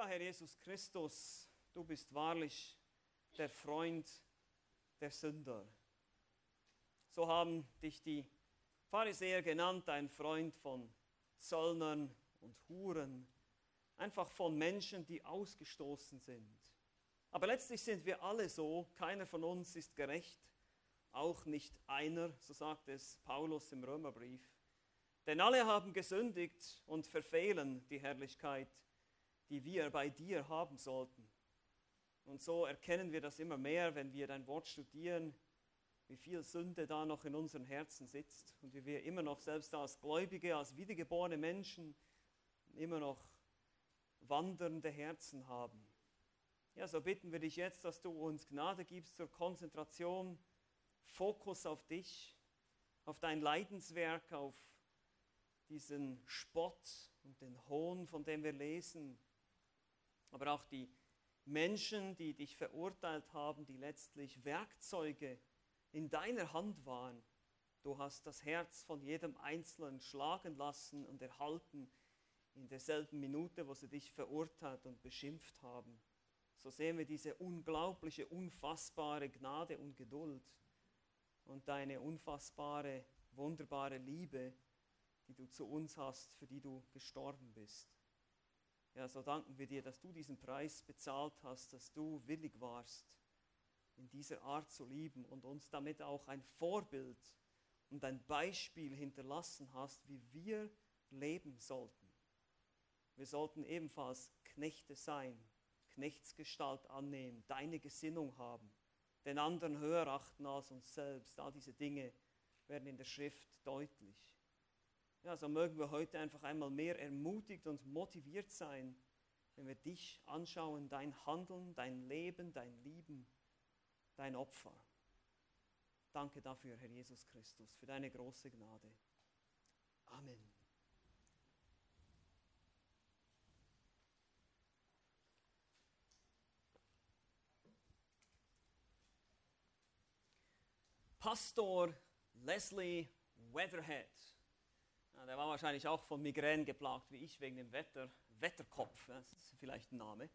Ja, Herr Jesus Christus, du bist wahrlich der Freund der Sünder. So haben dich die Pharisäer genannt, ein Freund von Zöllnern und Huren, einfach von Menschen, die ausgestoßen sind. Aber letztlich sind wir alle so, keiner von uns ist gerecht, auch nicht einer, so sagt es Paulus im Römerbrief. Denn alle haben gesündigt und verfehlen die Herrlichkeit, die wir bei dir haben sollten. Und so erkennen wir das immer mehr, wenn wir dein Wort studieren, wie viel Sünde da noch in unseren Herzen sitzt und wie wir immer noch selbst als Gläubige, als wiedergeborene Menschen immer noch wandernde Herzen haben. Ja, so bitten wir dich jetzt, dass du uns Gnade gibst zur Konzentration, Fokus auf dich, auf dein Leidenswerk, auf diesen Spott und den Hohn, von dem wir lesen, aber auch die Menschen, die dich verurteilt haben, die letztlich Werkzeuge in deiner Hand waren. Du hast das Herz von jedem Einzelnen schlagen lassen und erhalten in derselben Minute, wo sie dich verurteilt und beschimpft haben. So sehen wir diese unglaubliche, unfassbare Gnade und Geduld und deine unfassbare, wunderbare Liebe, die du zu uns hast, für die du gestorben bist. Ja, so danken wir dir, dass du diesen Preis bezahlt hast, dass du willig warst, in dieser Art zu lieben und uns damit auch ein Vorbild und ein Beispiel hinterlassen hast, wie wir leben sollten. Wir sollten ebenfalls Knechte sein, Knechtsgestalt annehmen, deine Gesinnung haben, den anderen höher achten als uns selbst. All diese Dinge werden in der Schrift deutlich. Ja, so mögen wir heute einfach einmal mehr ermutigt und motiviert sein, wenn wir dich anschauen, dein Handeln, dein Leben, dein Lieben dein Opfer. Danke dafür, Herr Jesus Christus, für deine große Gnade. Amen. Pastor Leslie Weatherhead. Der war wahrscheinlich auch von Migräne geplagt, wie ich, wegen dem Wetter, Wetterkopf. Das ist vielleicht ein Name.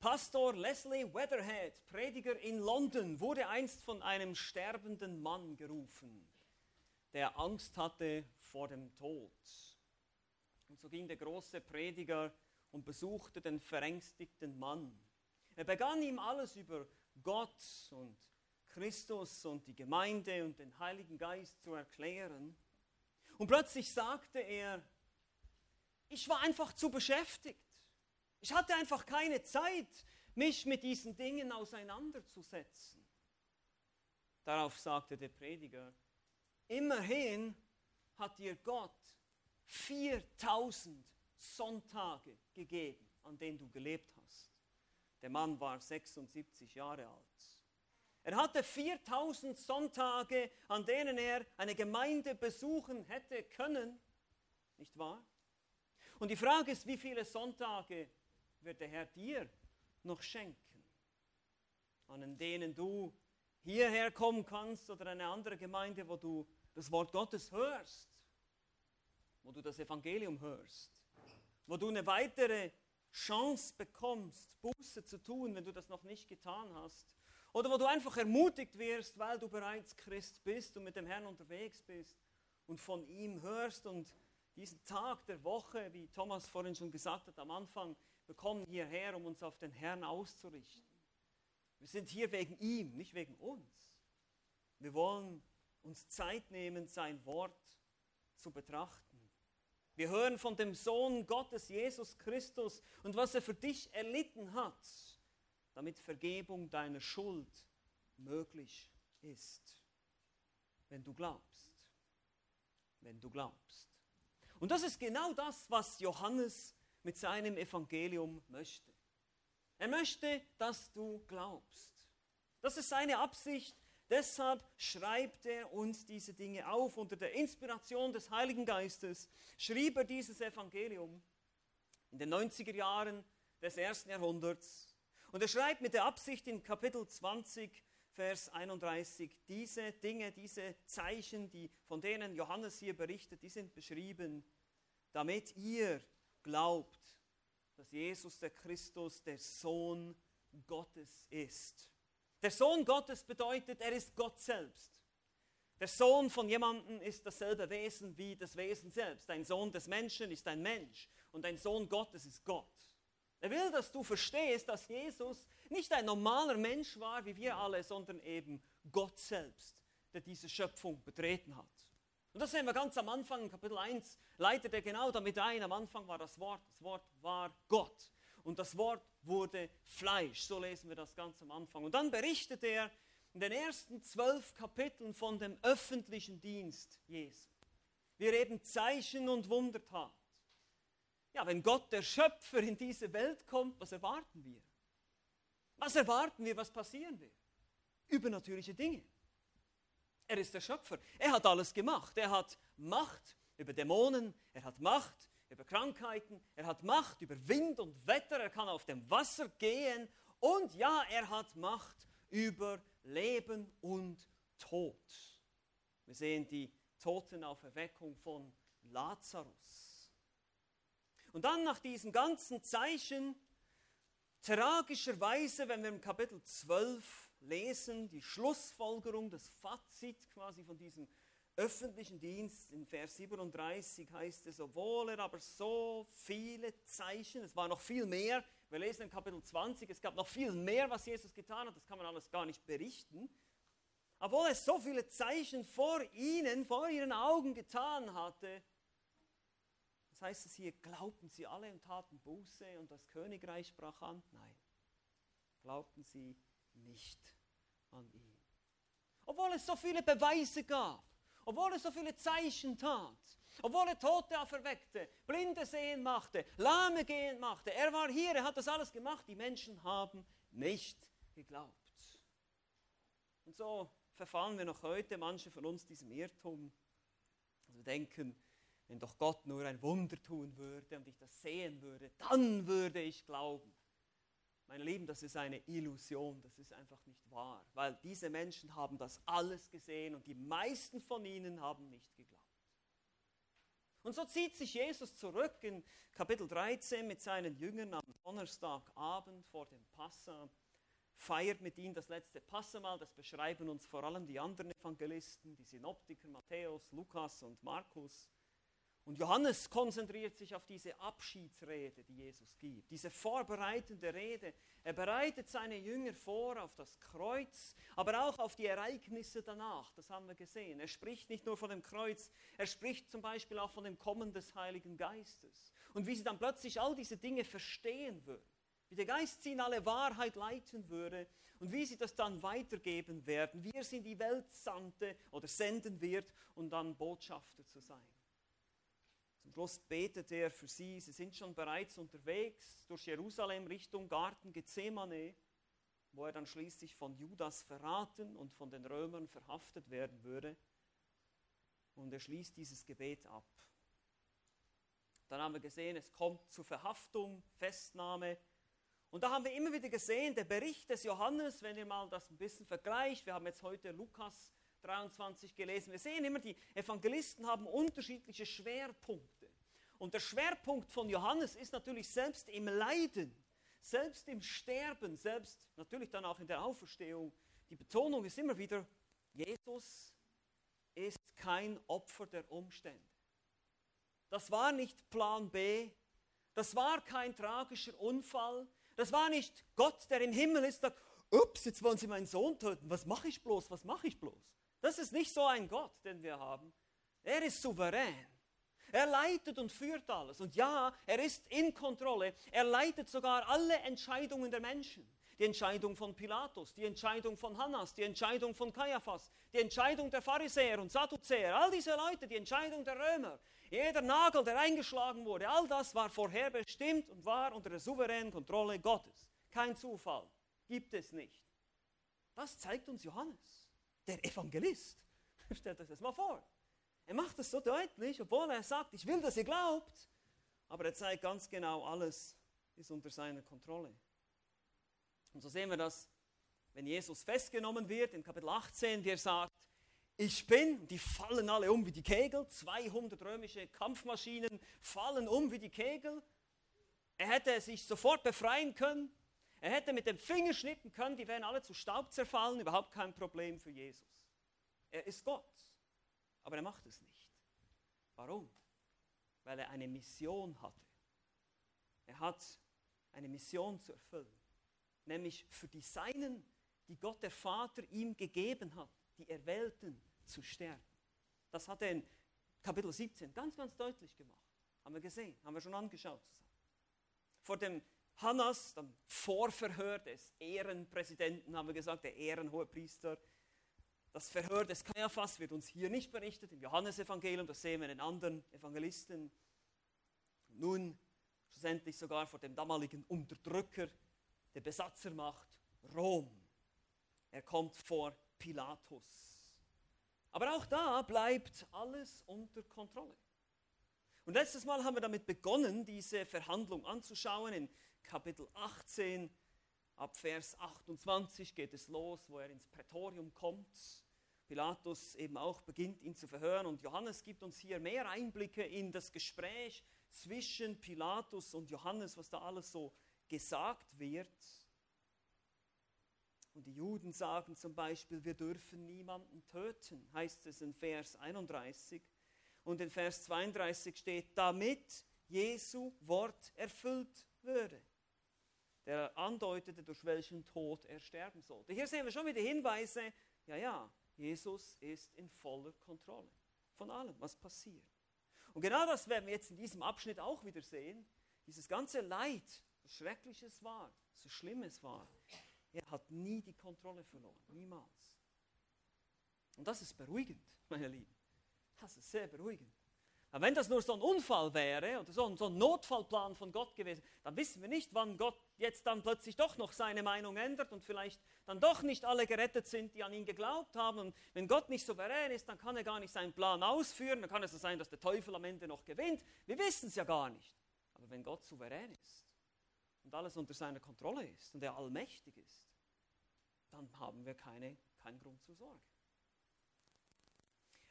Pastor Leslie Weatherhead, Prediger in London, wurde einst von einem sterbenden Mann gerufen, der Angst hatte vor dem Tod. Und so ging der große Prediger und besuchte den verängstigten Mann. Er begann ihm alles über Gott und Christus und die Gemeinde und den Heiligen Geist zu erklären. Und plötzlich sagte er, ich war einfach zu beschäftigt. Ich hatte einfach keine Zeit, mich mit diesen Dingen auseinanderzusetzen. Darauf sagte der Prediger, immerhin hat dir Gott 4000 Sonntage gegeben, an denen du gelebt hast. Der Mann war 76 Jahre alt. Er hatte 4000 Sonntage, an denen er eine Gemeinde besuchen hätte können, nicht wahr? Und die Frage ist, wie viele Sonntage wird der Herr dir noch schenken, an denen du hierher kommen kannst oder eine andere Gemeinde, wo du das Wort Gottes hörst, wo du das Evangelium hörst, wo du eine weitere Chance bekommst, Buße zu tun, wenn du das noch nicht getan hast. Oder wo du einfach ermutigt wirst, weil du bereits Christ bist und mit dem Herrn unterwegs bist und von ihm hörst und diesen Tag der Woche, wie Thomas vorhin schon gesagt hat am Anfang, wir kommen hierher, um uns auf den Herrn auszurichten. Wir sind hier wegen ihm, nicht wegen uns. Wir wollen uns Zeit nehmen, sein Wort zu betrachten. Wir hören von dem Sohn Gottes, Jesus Christus, und was er für dich erlitten hat, damit Vergebung deiner Schuld möglich ist. Wenn du glaubst. Wenn du glaubst. Und das ist genau das, was Johannes mit seinem Evangelium möchte. Er möchte, dass du glaubst. Das ist seine Absicht. Deshalb schreibt er uns diese Dinge auf. Unter der Inspiration des Heiligen Geistes schrieb er dieses Evangelium in den 90er Jahren des ersten Jahrhunderts. Und er schreibt mit der Absicht in Kapitel 20, Vers 31, diese Dinge, diese Zeichen, die, von denen Johannes hier berichtet, die sind beschrieben, damit ihr glaubt, dass Jesus der Christus der Sohn Gottes ist. Der Sohn Gottes bedeutet, er ist Gott selbst. Der Sohn von jemandem ist dasselbe Wesen wie das Wesen selbst. Ein Sohn des Menschen ist ein Mensch und ein Sohn Gottes ist Gott. Er will, dass du verstehst, dass Jesus nicht ein normaler Mensch war wie wir alle, sondern eben Gott selbst, der diese Schöpfung betreten hat. Und das sehen wir ganz am Anfang, Kapitel 1, leitet er genau damit ein. Am Anfang war das Wort, das Wort war Gott. Und das Wort wurde Fleisch. So lesen wir das ganz am Anfang. Und dann berichtet er in den ersten zwölf Kapiteln von dem öffentlichen Dienst Jesu. Wie er eben Zeichen und Wunder tat. Ja, wenn Gott, der Schöpfer, in diese Welt kommt, was erwarten wir? Was erwarten wir, was passieren wird? Übernatürliche Dinge. Er ist der Schöpfer. Er hat alles gemacht. Er hat Macht über Dämonen, er hat Macht über Krankheiten, er hat Macht über Wind und Wetter, er kann auf dem Wasser gehen und ja, er hat Macht über Leben und Tod. Wir sehen die Totenauferweckung von Lazarus. Und dann nach diesen ganzen Zeichen, tragischerweise, wenn wir im Kapitel 12 lesen, die Schlussfolgerung, das Fazit quasi von diesem öffentlichen Dienst, in Vers 37 heißt es, obwohl er aber so viele Zeichen, es war noch viel mehr, wir lesen in Kapitel 20, es gab noch viel mehr, was Jesus getan hat, das kann man alles gar nicht berichten. Obwohl er so viele Zeichen vor ihnen, vor ihren Augen getan hatte, das heißt es hier, glaubten sie alle und taten Buße und das Königreich brach an? Nein, glaubten sie nicht an ihn. Obwohl es so viele Beweise gab, obwohl er so viele Zeichen tat, obwohl er Tote auferweckte, Blinde sehen machte, Lahme gehen machte. Er war hier, er hat das alles gemacht. Die Menschen haben nicht geglaubt. Und so verfallen wir noch heute, manche von uns, diesem Irrtum. Also denken, wenn doch Gott nur ein Wunder tun würde und ich das sehen würde, dann würde ich glauben. Meine Lieben, das ist eine Illusion, das ist einfach nicht wahr, weil diese Menschen haben das alles gesehen und die meisten von ihnen haben nicht geglaubt. Und so zieht sich Jesus zurück in Kapitel 13 mit seinen Jüngern am Donnerstagabend vor dem Passa, feiert mit ihnen das letzte Passamal, das beschreiben uns vor allem die anderen Evangelisten, die Synoptiker Matthäus, Lukas und Markus. Und Johannes konzentriert sich auf diese Abschiedsrede, die Jesus gibt, diese vorbereitende Rede. Er bereitet seine Jünger vor auf das Kreuz, aber auch auf die Ereignisse danach. Das haben wir gesehen. Er spricht nicht nur von dem Kreuz, er spricht zum Beispiel auch von dem Kommen des Heiligen Geistes und wie sie dann plötzlich all diese Dinge verstehen würden, wie der Geist sie in alle Wahrheit leiten würde und wie sie das dann weitergeben werden, wie er sie in die Welt sandte oder senden wird, um dann Botschafter zu sein. Zum Schluss betet er für sie. Sie sind schon bereits unterwegs durch Jerusalem Richtung Garten Gethsemane, wo er dann schließlich von Judas verraten und von den Römern verhaftet werden würde. Und er schließt dieses Gebet ab. Dann haben wir gesehen, es kommt zur Verhaftung, Festnahme. Und da haben wir immer wieder gesehen, der Bericht des Johannes, wenn ihr mal das ein bisschen vergleicht, wir haben jetzt heute Lukas 23 gelesen. Wir sehen immer, die Evangelisten haben unterschiedliche Schwerpunkte. Und der Schwerpunkt von Johannes ist natürlich selbst im Leiden, selbst im Sterben, selbst natürlich dann auch in der Auferstehung. Die Betonung ist immer wieder, Jesus ist kein Opfer der Umstände. Das war nicht Plan B, das war kein tragischer Unfall, das war nicht Gott, der im Himmel ist, ups, jetzt wollen sie meinen Sohn töten, was mache ich bloß, was mache ich bloß? Das ist nicht so ein Gott, den wir haben. Er ist souverän. Er leitet und führt alles. Und ja, er ist in Kontrolle. Er leitet sogar alle Entscheidungen der Menschen. Die Entscheidung von Pilatus, die Entscheidung von Hannas, die Entscheidung von Kaiaphas, die Entscheidung der Pharisäer und Sadduzäer, all diese Leute, die Entscheidung der Römer, jeder Nagel, der eingeschlagen wurde, all das war vorherbestimmt und war unter der souveränen Kontrolle Gottes. Kein Zufall, gibt es nicht. Das zeigt uns Johannes der Evangelist. Stellt euch das mal vor. Er macht es so deutlich, obwohl er sagt, ich will, dass ihr glaubt. Aber er zeigt ganz genau, alles ist unter seiner Kontrolle. Und so sehen wir das, wenn Jesus festgenommen wird, in Kapitel 18, wie er sagt, ich bin, die fallen alle um wie die Kegel, 200 römische Kampfmaschinen fallen um wie die Kegel. Er hätte sich sofort befreien können. Er hätte mit dem Finger schnippen können, die wären alle zu Staub zerfallen, überhaupt kein Problem für Jesus. Er ist Gott, aber er macht es nicht. Warum? Weil er eine Mission hatte. Er hat eine Mission zu erfüllen, nämlich für die Seinen, die Gott der Vater ihm gegeben hat, die Erwählten zu sterben. Das hat er in Kapitel 17 ganz, ganz deutlich gemacht. Haben wir gesehen, haben wir schon angeschaut zusammen. Vor dem Hannas, dem Vorverhör des Ehrenpräsidenten, haben wir gesagt, der ehrenhohe Priester. Das Verhör des Kaiaphas wird uns hier nicht berichtet, im Johannesevangelium, das sehen wir in anderen Evangelisten. Nun schlussendlich sogar vor dem damaligen Unterdrücker der Besatzermacht Rom. Er kommt vor Pilatus. Aber auch da bleibt alles unter Kontrolle. Und letztes Mal haben wir damit begonnen, diese Verhandlung anzuschauen. In Kapitel 18, ab Vers 28 geht es los, wo er ins Prätorium kommt. Pilatus eben auch beginnt, ihn zu verhören. Und Johannes gibt uns hier mehr Einblicke in das Gespräch zwischen Pilatus und Johannes, was da alles so gesagt wird. Und die Juden sagen zum Beispiel, wir dürfen niemanden töten, heißt es in Vers 31. Und in Vers 32 steht, damit Jesu Wort erfüllt würde. Der andeutete, durch welchen Tod er sterben sollte. Hier sehen wir schon wieder Hinweise, ja, ja, Jesus ist in voller Kontrolle von allem, was passiert. Und genau das werden wir jetzt in diesem Abschnitt auch wieder sehen. Dieses ganze Leid, so schrecklich es war, so schlimm es war, er hat nie die Kontrolle verloren, niemals. Und das ist beruhigend, meine Lieben. Das ist sehr beruhigend. Aber wenn das nur so ein Unfall wäre oder so ein, so ein Notfallplan von Gott gewesen, dann wissen wir nicht, wann Gott jetzt dann plötzlich doch noch seine Meinung ändert und vielleicht dann doch nicht alle gerettet sind, die an ihn geglaubt haben. Und wenn Gott nicht souverän ist, dann kann er gar nicht seinen Plan ausführen. Dann kann es so sein, dass der Teufel am Ende noch gewinnt. Wir wissen es ja gar nicht. Aber wenn Gott souverän ist, und alles unter seiner Kontrolle ist und er allmächtig ist, dann haben wir keine, keinen Grund zur Sorge.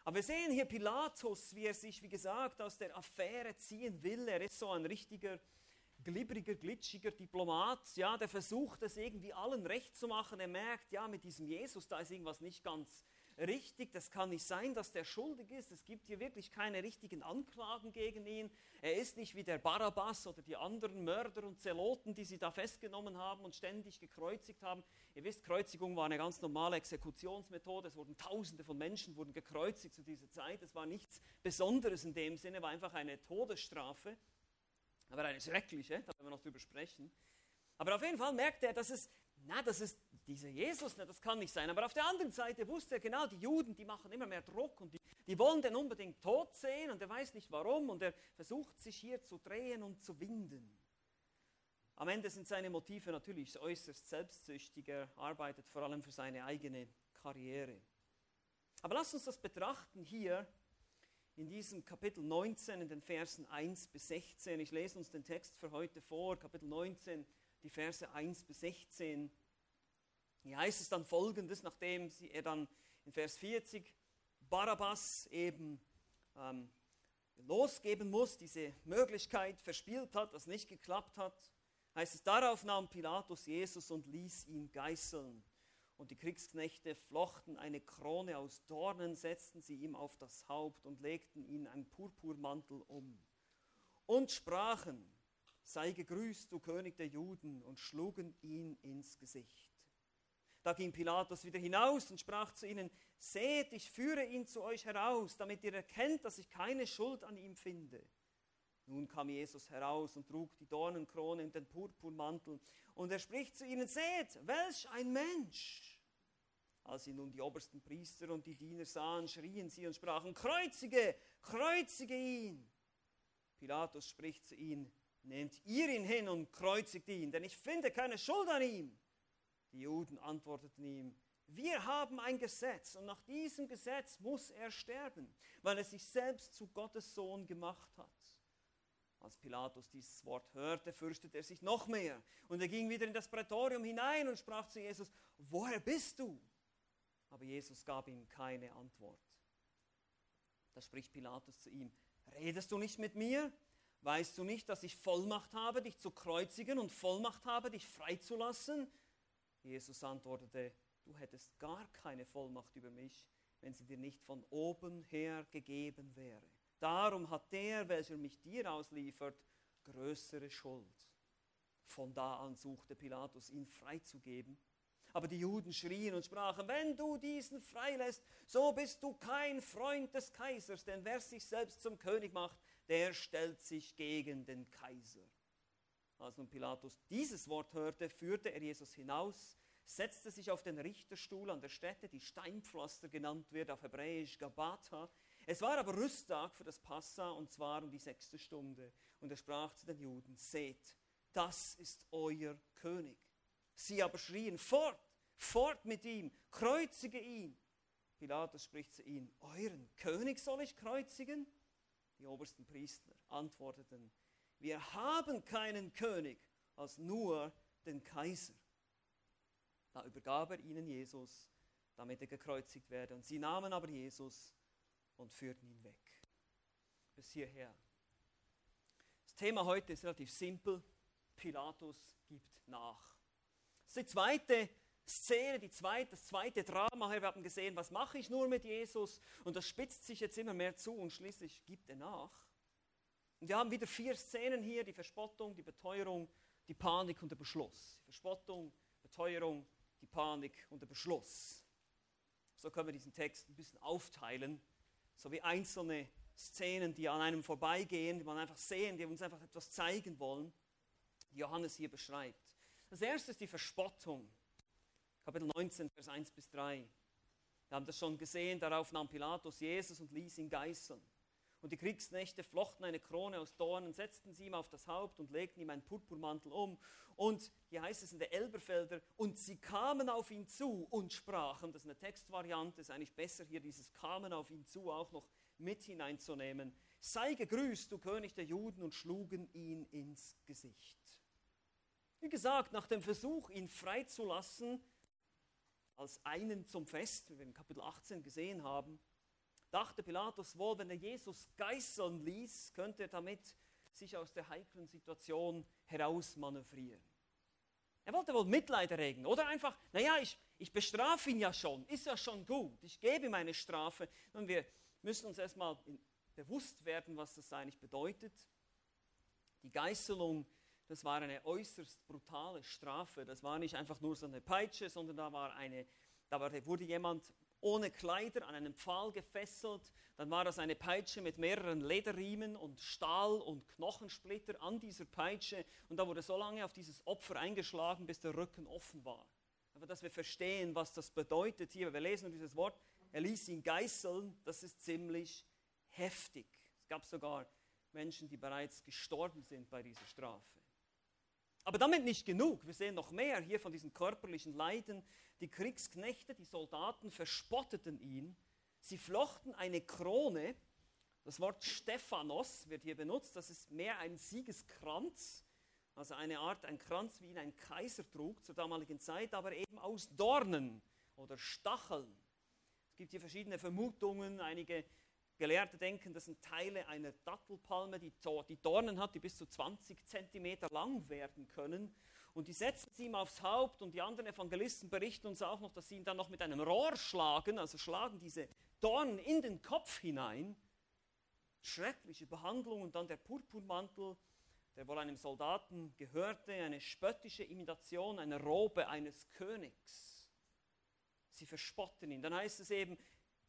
Aber wir sehen hier Pilatus, wie er sich, wie gesagt, aus der Affäre ziehen will. Er ist so ein richtiger, glibberiger, glitschiger Diplomat, ja, der versucht es irgendwie allen recht zu machen. Er merkt, ja, mit diesem Jesus, da ist irgendwas nicht ganz richtig. Das kann nicht sein, dass der schuldig ist. Es gibt hier wirklich keine richtigen Anklagen gegen ihn. Er ist nicht wie der Barabbas oder die anderen Mörder und Zeloten, die sie da festgenommen haben und ständig gekreuzigt haben. Ihr wisst, Kreuzigung war eine ganz normale Exekutionsmethode. Es wurden Tausende von Menschen wurden gekreuzigt zu dieser Zeit. Es war nichts Besonderes in dem Sinne, war einfach eine Todesstrafe. Aber eine schreckliche, da werden wir noch drüber sprechen. Aber auf jeden Fall merkt er, dass es, na, das ist dieser Jesus, das kann nicht sein. Aber auf der anderen Seite wusste er genau, die Juden, die machen immer mehr Druck und die, die wollen den unbedingt tot sehen und er weiß nicht warum und er versucht sich hier zu drehen und zu winden. Am Ende sind seine Motive natürlich äußerst selbstsüchtig. Er arbeitet vor allem für seine eigene Karriere. Aber lasst uns das betrachten hier in diesem Kapitel 19, in den Versen 1 bis 16. Ich lese uns den Text für heute vor, Kapitel 19, die Verse 1 bis 16. Hier heißt es dann folgendes, nachdem sie, er dann in Vers 40 Barabbas eben ähm, losgeben muss, diese Möglichkeit verspielt hat, das nicht geklappt hat, heißt es, darauf nahm Pilatus Jesus und ließ ihn geißeln. Und die Kriegsknechte flochten eine Krone aus Dornen, setzten sie ihm auf das Haupt und legten ihn einen Purpurmantel um. Und sprachen, sei gegrüßt, du König der Juden, und schlugen ihn ins Gesicht. Da ging Pilatus wieder hinaus und sprach zu ihnen, seht, ich führe ihn zu euch heraus, damit ihr erkennt, dass ich keine Schuld an ihm finde. Nun kam Jesus heraus und trug die Dornenkrone und den Purpurmantel. Und er spricht zu ihnen, seht, welch ein Mensch. Als sie nun die obersten Priester und die Diener sahen, schrien sie und sprachen, kreuzige, kreuzige ihn. Pilatus spricht zu ihnen, nehmt ihr ihn hin und kreuzigt ihn, denn ich finde keine Schuld an ihm. Die Juden antworteten ihm, wir haben ein Gesetz und nach diesem Gesetz muss er sterben, weil er sich selbst zu Gottes Sohn gemacht hat. Als Pilatus dieses Wort hörte, fürchtete er sich noch mehr und er ging wieder in das Prätorium hinein und sprach zu Jesus, woher bist du? Aber Jesus gab ihm keine Antwort. Da spricht Pilatus zu ihm, redest du nicht mit mir? Weißt du nicht, dass ich Vollmacht habe, dich zu kreuzigen und Vollmacht habe, dich freizulassen? Jesus antwortete, du hättest gar keine Vollmacht über mich, wenn sie dir nicht von oben her gegeben wäre. Darum hat der, welcher mich dir ausliefert, größere Schuld. Von da an suchte Pilatus, ihn freizugeben. Aber die Juden schrien und sprachen, wenn du diesen freilässt, so bist du kein Freund des Kaisers, denn wer sich selbst zum König macht, der stellt sich gegen den Kaiser. Als nun Pilatus dieses Wort hörte, führte er Jesus hinaus, setzte sich auf den Richterstuhl an der Stätte, die Steinpflaster genannt wird, auf Hebräisch Gabata. Es war aber Rüsttag für das Passa und zwar um die sechste Stunde. Und er sprach zu den Juden, seht, das ist euer König. Sie aber schrien, fort, fort mit ihm, kreuzige ihn. Pilatus spricht zu ihnen, euren König soll ich kreuzigen? Die obersten Priester antworteten, wir haben keinen König als nur den Kaiser. Da übergab er ihnen Jesus, damit er gekreuzigt werde. Und sie nahmen aber Jesus und führten ihn weg. Bis hierher. Das Thema heute ist relativ simpel. Pilatus gibt nach. Das ist die zweite Szene, die zweite, das zweite Drama. Wir haben gesehen, was mache ich nur mit Jesus? Und das spitzt sich jetzt immer mehr zu und schließlich gibt er nach. Und wir haben wieder vier Szenen hier, die Verspottung, die Beteuerung, die Panik und der Beschluss. Verspottung, Beteuerung, die Panik und der Beschluss. So können wir diesen Text ein bisschen aufteilen, so wie einzelne Szenen, die an einem vorbeigehen, die man einfach sehen, die uns einfach etwas zeigen wollen, die Johannes hier beschreibt. Das erste ist die Verspottung. Kapitel 19, Vers 1 bis 3. Wir haben das schon gesehen, darauf nahm Pilatus Jesus und ließ ihn geißeln. Und die Kriegsknechte flochten eine Krone aus Dornen, setzten sie ihm auf das Haupt und legten ihm einen Purpurmantel um. Und hier heißt es in der Elberfelder, und sie kamen auf ihn zu und sprachen, das ist eine Textvariante, ist eigentlich besser hier dieses kamen auf ihn zu auch noch mit hineinzunehmen. Sei gegrüßt, du König der Juden, und schlugen ihn ins Gesicht. Wie gesagt, nach dem Versuch, ihn freizulassen, als einen zum Fest, wie wir in Kapitel 18 gesehen haben, dachte Pilatus wohl, wenn er Jesus geißeln ließ, könnte er damit sich aus der heiklen Situation herausmanövrieren. Er wollte wohl Mitleid erregen oder einfach, naja, ich, ich bestrafe ihn ja schon, ist ja schon gut, ich gebe ihm eine Strafe. Und wir müssen uns erstmal bewusst werden, was das eigentlich bedeutet. Die Geißelung, das war eine äußerst brutale Strafe. Das war nicht einfach nur so eine Peitsche, sondern da war eine, da wurde jemand ohne Kleider an einen Pfahl gefesselt. Dann war das eine Peitsche mit mehreren Lederriemen und Stahl und Knochensplitter an dieser Peitsche. Und da wurde so lange auf dieses Opfer eingeschlagen, bis der Rücken offen war. Aber dass wir verstehen, was das bedeutet hier, wir lesen dieses Wort, er ließ ihn geißeln, das ist ziemlich heftig. Es gab sogar Menschen, die bereits gestorben sind bei dieser Strafe. Aber damit nicht genug. Wir sehen noch mehr hier von diesen körperlichen Leiden. Die Kriegsknechte, die Soldaten verspotteten ihn. Sie flochten eine Krone. Das Wort Stephanos wird hier benutzt. Das ist mehr ein Siegeskranz. Also eine Art, ein Kranz, wie ihn ein Kaiser trug zur damaligen Zeit, aber eben aus Dornen oder Stacheln. Es gibt hier verschiedene Vermutungen. Einige Gelehrte denken, das sind Teile einer Dattelpalme, die, die Dornen hat, die bis zu 20 Zentimeter lang werden können. Und die setzen sie ihm aufs Haupt und die anderen Evangelisten berichten uns auch noch, dass sie ihn dann noch mit einem Rohr schlagen, also schlagen diese Dornen in den Kopf hinein. Schreckliche Behandlung und dann der Purpurmantel, der wohl einem Soldaten gehörte, eine spöttische Imitation einer Robe eines Königs. Sie verspotten ihn. Dann heißt es eben,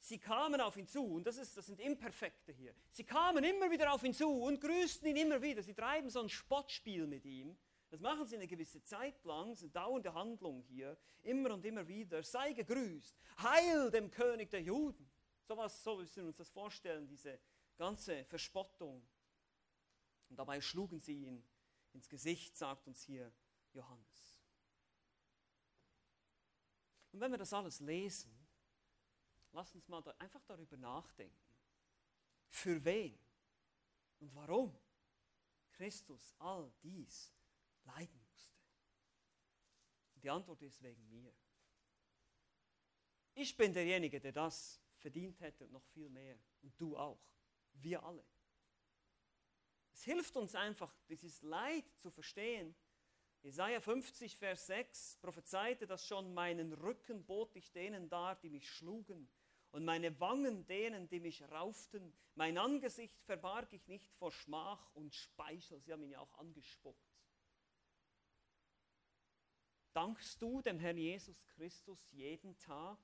sie kamen auf ihn zu, und das, ist, das sind Imperfekte hier, sie kamen immer wieder auf ihn zu und grüßten ihn immer wieder. Sie treiben so ein Spottspiel mit ihm. Das machen sie eine gewisse Zeit lang, das ist eine dauernde Handlung hier, immer und immer wieder. Sei gegrüßt, heil dem König der Juden. So was, so müssen wir uns das vorstellen, diese ganze Verspottung. Und dabei schlugen sie ihn ins Gesicht, sagt uns hier Johannes. Und wenn wir das alles lesen, Lass uns mal da einfach darüber nachdenken. Für wen und warum Christus all dies leiden musste. Die Antwort ist wegen mir. Ich bin derjenige, der das verdient hätte und noch viel mehr. Und du auch. Wir alle. Es hilft uns einfach, dieses Leid zu verstehen. Jesaja 50, Vers 6 prophezeite das schon, meinen Rücken bot ich denen dar, die mich schlugen, und meine Wangen denen, die mich rauften. Mein Angesicht verbarg ich nicht vor Schmach und Speichel. Sie haben ihn ja auch angespuckt. Dankst du dem Herrn Jesus Christus jeden Tag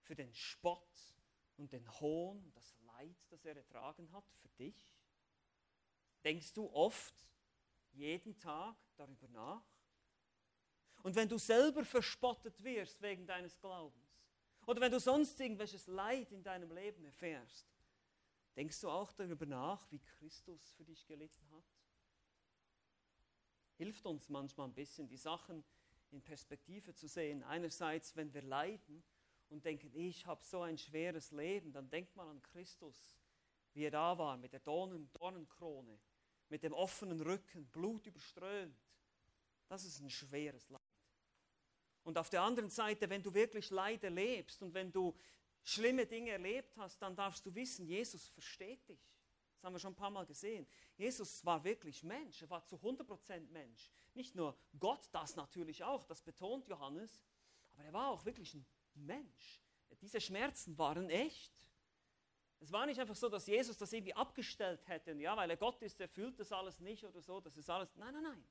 für den Spott und den Hohn und das Leid, das er ertragen hat für dich? Denkst du oft, jeden Tag darüber nach? Und wenn du selber verspottet wirst wegen deines Glaubens oder wenn du sonst irgendwelches Leid in deinem Leben erfährst, denkst du auch darüber nach, wie Christus für dich gelitten hat? Hilft uns manchmal ein bisschen, die Sachen in Perspektive zu sehen. Einerseits, wenn wir leiden und denken, ich habe so ein schweres Leben, dann denkt man an Christus, wie er da war mit der Dornen, Dornenkrone, mit dem offenen Rücken, Blut überströmt. Das ist ein schweres. Und auf der anderen Seite, wenn du wirklich Leid erlebst und wenn du schlimme Dinge erlebt hast, dann darfst du wissen, Jesus versteht dich. Das haben wir schon ein paar Mal gesehen. Jesus war wirklich Mensch, er war zu 100% Mensch. Nicht nur Gott, das natürlich auch, das betont Johannes, aber er war auch wirklich ein Mensch. Diese Schmerzen waren echt. Es war nicht einfach so, dass Jesus das irgendwie abgestellt hätte, ja, weil er Gott ist, er fühlt das alles nicht oder so, das ist alles. Nein, nein, nein.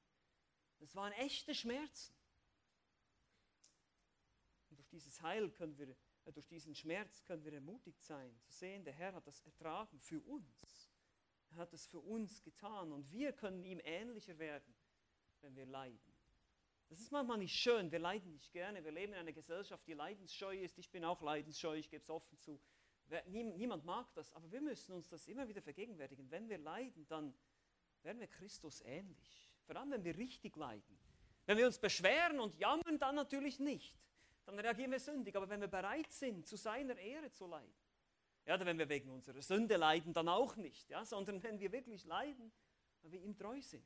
Das waren echte Schmerzen. Dieses Heil können wir, äh, durch diesen Schmerz können wir ermutigt sein, zu sehen, der Herr hat das ertragen für uns. Er hat es für uns getan und wir können ihm ähnlicher werden, wenn wir leiden. Das ist manchmal nicht schön, wir leiden nicht gerne, wir leben in einer Gesellschaft, die leidensscheu ist. Ich bin auch leidensscheu, ich gebe es offen zu. Niemand mag das, aber wir müssen uns das immer wieder vergegenwärtigen. Wenn wir leiden, dann werden wir Christus ähnlich. Vor allem, wenn wir richtig leiden. Wenn wir uns beschweren und jammern, dann natürlich nicht. Dann reagieren wir sündig. Aber wenn wir bereit sind, zu seiner Ehre zu leiden, ja, oder wenn wir wegen unserer Sünde leiden, dann auch nicht, ja, sondern wenn wir wirklich leiden, weil wir ihm treu sind.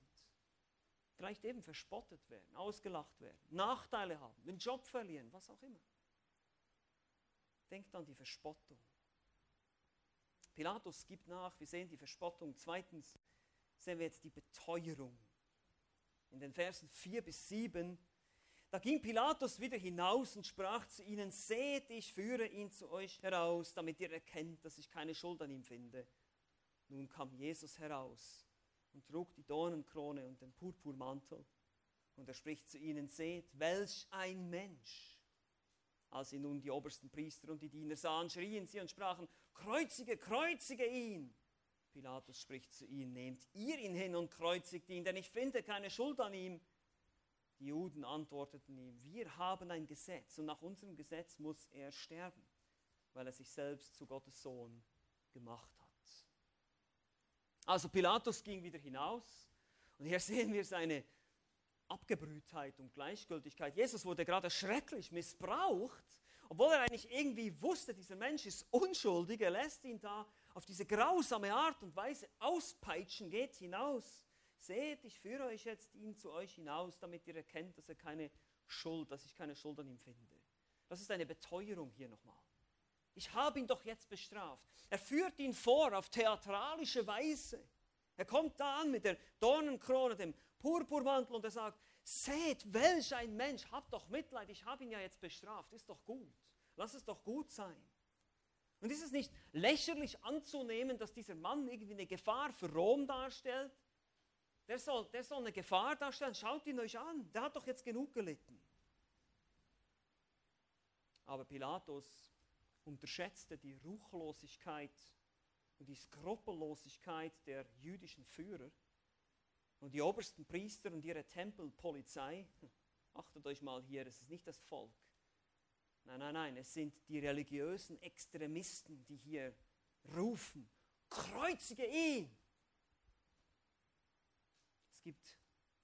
Vielleicht eben verspottet werden, ausgelacht werden, Nachteile haben, den Job verlieren, was auch immer. Denkt an die Verspottung. Pilatus gibt nach, wir sehen die Verspottung. Zweitens sehen wir jetzt die Beteuerung. In den Versen 4 bis 7, da ging Pilatus wieder hinaus und sprach zu ihnen, seht, ich führe ihn zu euch heraus, damit ihr erkennt, dass ich keine Schuld an ihm finde. Nun kam Jesus heraus und trug die Dornenkrone und den Purpurmantel. Und er spricht zu ihnen, seht, welch ein Mensch. Als sie nun die obersten Priester und die Diener sahen, schrien sie und sprachen, kreuzige, kreuzige ihn. Pilatus spricht zu ihnen, nehmt ihr ihn hin und kreuzigt ihn, denn ich finde keine Schuld an ihm. Die Juden antworteten ihm, wir haben ein Gesetz und nach unserem Gesetz muss er sterben, weil er sich selbst zu Gottes Sohn gemacht hat. Also Pilatus ging wieder hinaus und hier sehen wir seine Abgebrühtheit und Gleichgültigkeit. Jesus wurde gerade schrecklich missbraucht, obwohl er eigentlich irgendwie wusste, dieser Mensch ist unschuldig. Er lässt ihn da auf diese grausame Art und Weise auspeitschen, geht hinaus. Seht, ich führe euch jetzt ihn zu euch hinaus, damit ihr erkennt, dass er keine Schuld, dass ich keine Schuld an ihm finde. Das ist eine Beteuerung hier nochmal. Ich habe ihn doch jetzt bestraft. Er führt ihn vor auf theatralische Weise. Er kommt da an mit der Dornenkrone, dem Purpurmantel und er sagt, seht, welch ein Mensch, habt doch Mitleid, ich habe ihn ja jetzt bestraft, ist doch gut. Lass es doch gut sein. Und ist es nicht lächerlich anzunehmen, dass dieser Mann irgendwie eine Gefahr für Rom darstellt? Der soll, der soll eine Gefahr darstellen. Schaut ihn euch an. Der hat doch jetzt genug gelitten. Aber Pilatus unterschätzte die Ruchlosigkeit und die Skrupellosigkeit der jüdischen Führer und die obersten Priester und ihre Tempelpolizei. Achtet euch mal hier, es ist nicht das Volk. Nein, nein, nein, es sind die religiösen Extremisten, die hier rufen, kreuzige ihn. Es gibt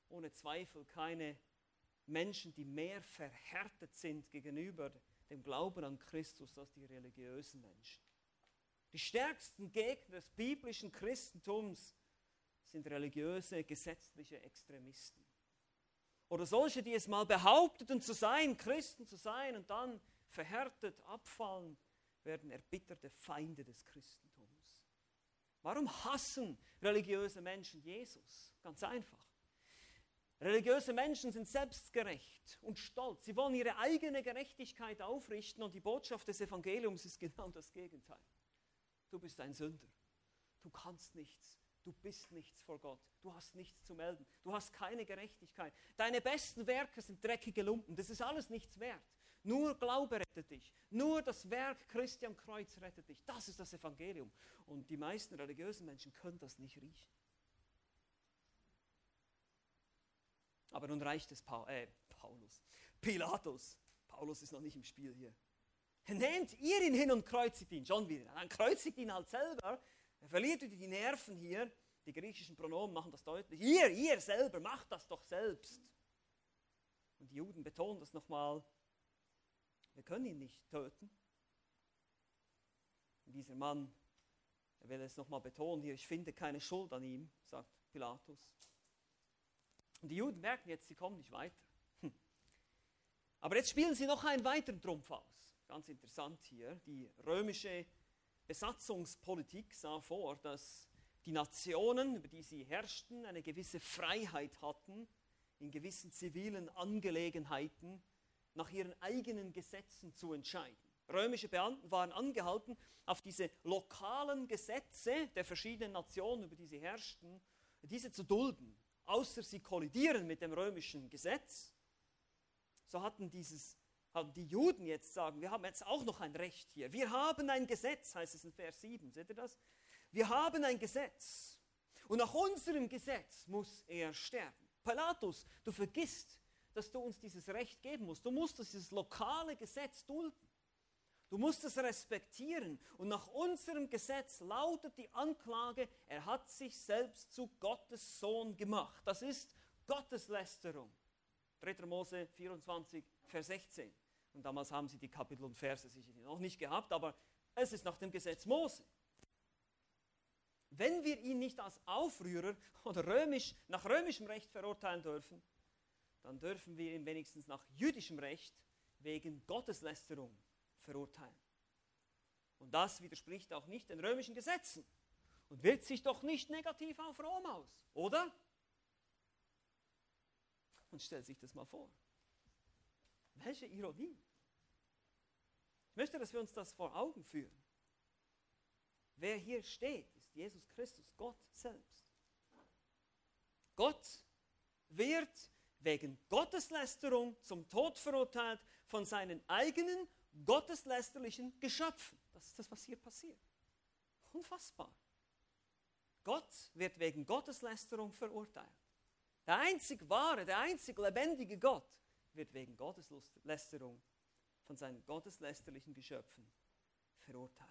ohne Zweifel keine Menschen, die mehr verhärtet sind gegenüber dem Glauben an Christus als die religiösen Menschen. Die stärksten Gegner des biblischen Christentums sind religiöse, gesetzliche Extremisten. Oder solche, die es mal behaupteten zu sein, Christen zu sein und dann verhärtet abfallen, werden erbitterte Feinde des Christentums. Warum hassen religiöse Menschen Jesus? Ganz einfach. Religiöse Menschen sind selbstgerecht und stolz. Sie wollen ihre eigene Gerechtigkeit aufrichten und die Botschaft des Evangeliums ist genau das Gegenteil. Du bist ein Sünder. Du kannst nichts. Du bist nichts vor Gott. Du hast nichts zu melden. Du hast keine Gerechtigkeit. Deine besten Werke sind dreckige Lumpen. Das ist alles nichts wert. Nur Glaube rettet dich. Nur das Werk Christi am Kreuz rettet dich. Das ist das Evangelium. Und die meisten religiösen Menschen können das nicht riechen. Aber nun reicht es Paul, äh, Paulus. Pilatus. Paulus ist noch nicht im Spiel hier. Nehmt ihr ihn hin und kreuzigt ihn. Schon wieder. Dann kreuzigt ihn halt selber. Er verliert wieder die Nerven hier. Die griechischen Pronomen machen das deutlich. Ihr, ihr selber, macht das doch selbst. Und die Juden betonen das nochmal. Wir können ihn nicht töten. Und dieser Mann, er will es nochmal betonen hier, ich finde keine Schuld an ihm, sagt Pilatus. Und die Juden merken jetzt, sie kommen nicht weiter. Hm. Aber jetzt spielen sie noch einen weiteren Trumpf aus. Ganz interessant hier. Die römische Besatzungspolitik sah vor, dass die Nationen, über die sie herrschten, eine gewisse Freiheit hatten, in gewissen zivilen Angelegenheiten nach ihren eigenen Gesetzen zu entscheiden. Römische Beamten waren angehalten, auf diese lokalen Gesetze der verschiedenen Nationen, über die sie herrschten, diese zu dulden außer sie kollidieren mit dem römischen Gesetz, so hatten, dieses, hatten die Juden jetzt sagen, wir haben jetzt auch noch ein Recht hier. Wir haben ein Gesetz, heißt es in Vers 7, seht ihr das? Wir haben ein Gesetz. Und nach unserem Gesetz muss er sterben. Pilatus, du vergisst, dass du uns dieses Recht geben musst. Du musst dieses lokale Gesetz dulden. Du musst es respektieren. Und nach unserem Gesetz lautet die Anklage, er hat sich selbst zu Gottes Sohn gemacht. Das ist Gotteslästerung. 3. Mose 24, Vers 16. Und damals haben sie die Kapitel und Verse sicher noch nicht gehabt, aber es ist nach dem Gesetz Mose. Wenn wir ihn nicht als Aufrührer oder römisch, nach römischem Recht verurteilen dürfen, dann dürfen wir ihn wenigstens nach jüdischem Recht wegen Gotteslästerung verurteilen. Und das widerspricht auch nicht den römischen Gesetzen und wirkt sich doch nicht negativ auf Rom aus, oder? Und stellt sich das mal vor. Welche Ironie. Ich möchte, dass wir uns das vor Augen führen. Wer hier steht, ist Jesus Christus, Gott selbst. Gott wird wegen Gotteslästerung zum Tod verurteilt von seinen eigenen gotteslästerlichen Geschöpfen. Das ist das, was hier passiert. Unfassbar. Gott wird wegen Gotteslästerung verurteilt. Der einzig wahre, der einzig lebendige Gott wird wegen Gotteslästerung von seinen gotteslästerlichen Geschöpfen verurteilt.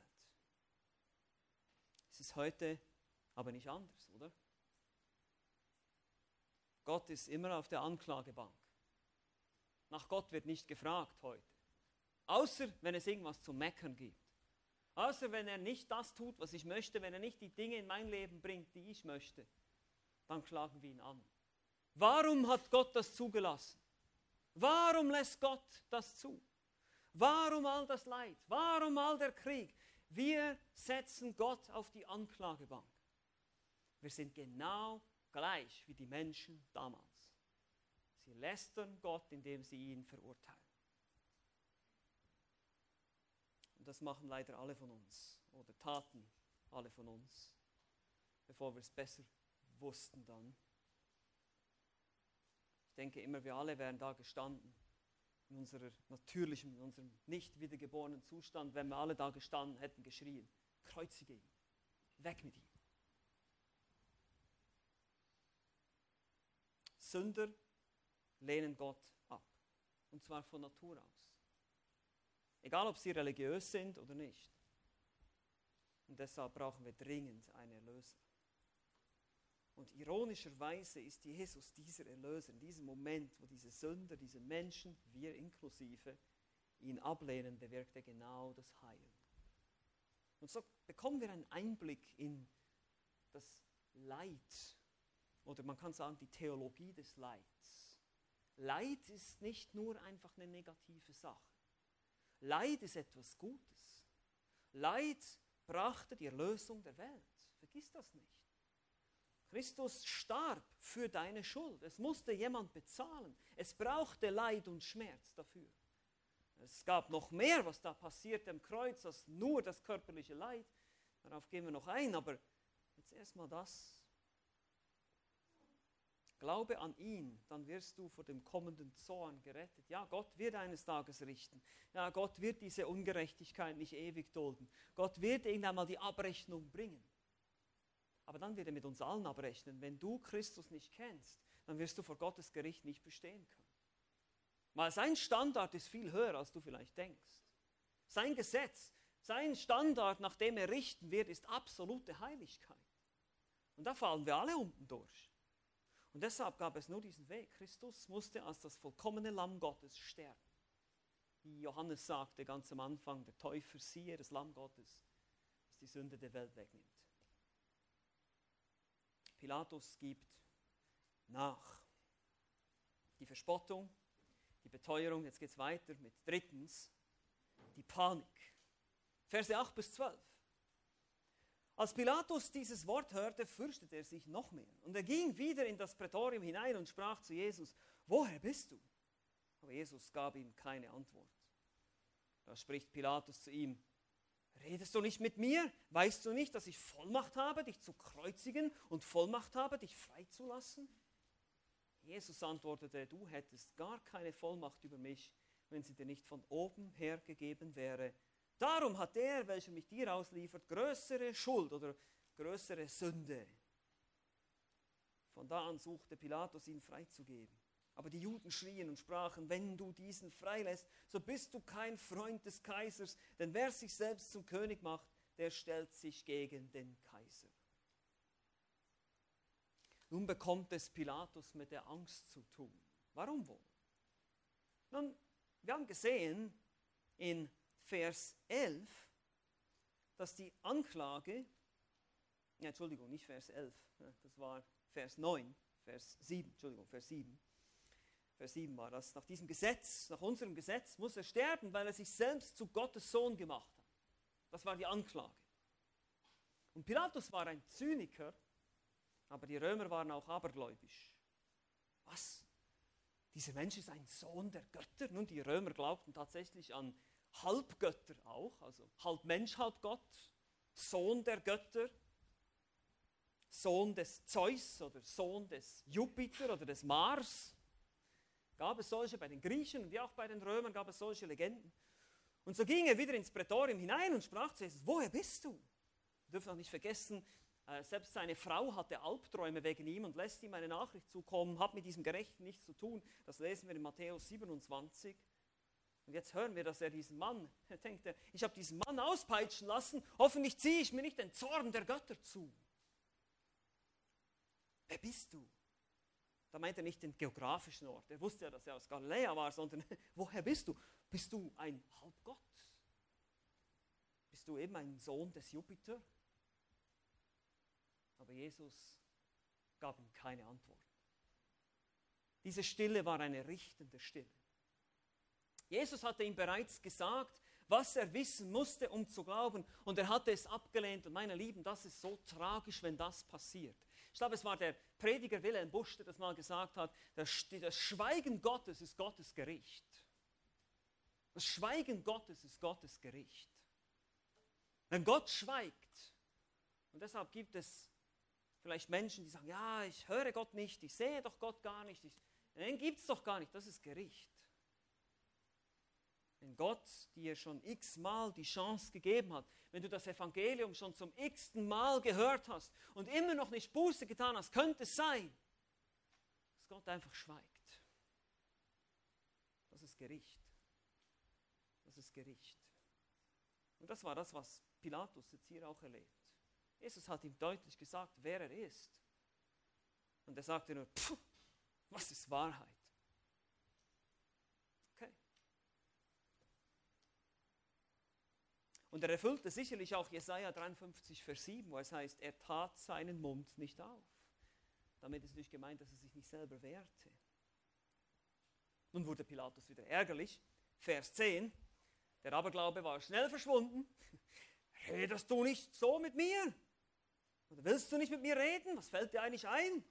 Es ist heute aber nicht anders, oder? Gott ist immer auf der Anklagebank. Nach Gott wird nicht gefragt heute. Außer wenn es irgendwas zu meckern gibt. Außer wenn er nicht das tut, was ich möchte, wenn er nicht die Dinge in mein Leben bringt, die ich möchte, dann klagen wir ihn an. Warum hat Gott das zugelassen? Warum lässt Gott das zu? Warum all das Leid? Warum all der Krieg? Wir setzen Gott auf die Anklagebank. Wir sind genau gleich wie die Menschen damals. Sie lästern Gott, indem sie ihn verurteilen. Und das machen leider alle von uns oder taten alle von uns, bevor wir es besser wussten dann. Ich denke immer, wir alle wären da gestanden, in unserer natürlichen, in unserem nicht wiedergeborenen Zustand, wenn wir alle da gestanden hätten, geschrien, kreuzige ihn, weg mit ihm. Sünder lehnen Gott ab, und zwar von Natur aus. Egal, ob sie religiös sind oder nicht. Und deshalb brauchen wir dringend einen Erlöser. Und ironischerweise ist Jesus dieser Erlöser in diesem Moment, wo diese Sünder, diese Menschen, wir inklusive, ihn ablehnen, bewirkt er genau das Heil. Und so bekommen wir einen Einblick in das Leid oder man kann sagen die Theologie des Leids. Leid ist nicht nur einfach eine negative Sache. Leid ist etwas Gutes. Leid brachte die Erlösung der Welt. Vergiss das nicht. Christus starb für deine Schuld. Es musste jemand bezahlen. Es brauchte Leid und Schmerz dafür. Es gab noch mehr, was da passiert am Kreuz, als nur das körperliche Leid. Darauf gehen wir noch ein, aber jetzt erstmal das. Glaube an ihn, dann wirst du vor dem kommenden Zorn gerettet. Ja, Gott wird eines Tages richten. Ja, Gott wird diese Ungerechtigkeit nicht ewig dulden. Gott wird irgendwann mal die Abrechnung bringen. Aber dann wird er mit uns allen abrechnen. Wenn du Christus nicht kennst, dann wirst du vor Gottes Gericht nicht bestehen können. Weil sein Standard ist viel höher, als du vielleicht denkst. Sein Gesetz, sein Standard, nach dem er richten wird, ist absolute Heiligkeit. Und da fallen wir alle unten durch. Und deshalb gab es nur diesen Weg. Christus musste als das vollkommene Lamm Gottes sterben. Wie Johannes sagte ganz am Anfang, der Täufer siehe das Lamm Gottes, das die Sünde der Welt wegnimmt. Pilatus gibt nach. Die Verspottung, die Beteuerung, jetzt geht es weiter mit drittens, die Panik. Verse 8 bis 12. Als Pilatus dieses Wort hörte, fürchtete er sich noch mehr. Und er ging wieder in das Prätorium hinein und sprach zu Jesus, woher bist du? Aber Jesus gab ihm keine Antwort. Da spricht Pilatus zu ihm, Redest du nicht mit mir? Weißt du nicht, dass ich Vollmacht habe, dich zu kreuzigen und Vollmacht habe, dich freizulassen? Jesus antwortete, du hättest gar keine Vollmacht über mich, wenn sie dir nicht von oben her gegeben wäre. Darum hat der, welcher mich dir ausliefert, größere Schuld oder größere Sünde. Von da an suchte Pilatus, ihn freizugeben. Aber die Juden schrien und sprachen, wenn du diesen freilässt, so bist du kein Freund des Kaisers, denn wer sich selbst zum König macht, der stellt sich gegen den Kaiser. Nun bekommt es Pilatus mit der Angst zu tun. Warum wohl? Nun, wir haben gesehen in Vers 11, dass die Anklage, ja, Entschuldigung, nicht Vers 11, das war Vers 9, Vers 7, Entschuldigung, Vers 7, Vers 7 war das. Nach diesem Gesetz, nach unserem Gesetz, muss er sterben, weil er sich selbst zu Gottes Sohn gemacht hat. Das war die Anklage. Und Pilatus war ein Zyniker, aber die Römer waren auch abergläubisch. Was? Dieser Mensch ist ein Sohn der Götter? Nun, die Römer glaubten tatsächlich an Halbgötter auch, also halb Mensch, halb Gott, Sohn der Götter, Sohn des Zeus oder Sohn des Jupiter oder des Mars. Gab es solche bei den Griechen wie auch bei den Römern gab es solche Legenden. Und so ging er wieder ins Prätorium hinein und sprach zu Jesus, woher bist du? Wir dürfen auch nicht vergessen, äh, selbst seine Frau hatte Albträume wegen ihm und lässt ihm eine Nachricht zukommen, hat mit diesem Gerechten nichts zu tun. Das lesen wir in Matthäus 27. Und jetzt hören wir, dass er diesen Mann, er denkt, ich habe diesen Mann auspeitschen lassen, hoffentlich ziehe ich mir nicht den Zorn der Götter zu. Wer bist du? Da meint er nicht den geografischen Ort. Er wusste ja, dass er aus Galiläa war, sondern woher bist du? Bist du ein Halbgott? Bist du eben ein Sohn des Jupiter? Aber Jesus gab ihm keine Antwort. Diese Stille war eine richtende Stille. Jesus hatte ihm bereits gesagt, was er wissen musste, um zu glauben, und er hatte es abgelehnt. Und meine Lieben, das ist so tragisch, wenn das passiert. Ich glaube, es war der Prediger Wilhelm Busch, der das mal gesagt hat, das, Schweigen Gottes ist Gottes Gericht. Das Schweigen Gottes ist Gottes Gericht. Wenn Gott schweigt, und deshalb gibt es vielleicht Menschen, die sagen, ja, ich höre Gott nicht, ich sehe doch Gott gar nicht, ich, den gibt es doch gar nicht, das ist Gericht. Wenn Gott dir schon x-mal die Chance gegeben hat, wenn du das Evangelium schon zum x-ten Mal gehört hast und immer noch nicht Buße getan hast, könnte es sein, dass Gott einfach schweigt. Das ist Gericht. Das ist Gericht. Und das war das, was Pilatus jetzt hier auch erlebt. Jesus hat ihm deutlich gesagt, wer er ist. Und er sagte nur, was ist Wahrheit? Und er erfüllte sicherlich auch Jesaja 53, Vers 7, wo es heißt, er tat seinen Mund nicht auf. Damit ist nicht gemeint, dass er sich nicht selber wehrte. Nun wurde Pilatus wieder ärgerlich. Vers 10, der Aberglaube war schnell verschwunden. Redest du nicht so mit mir? Oder willst du nicht mit mir reden? Was fällt dir eigentlich ein?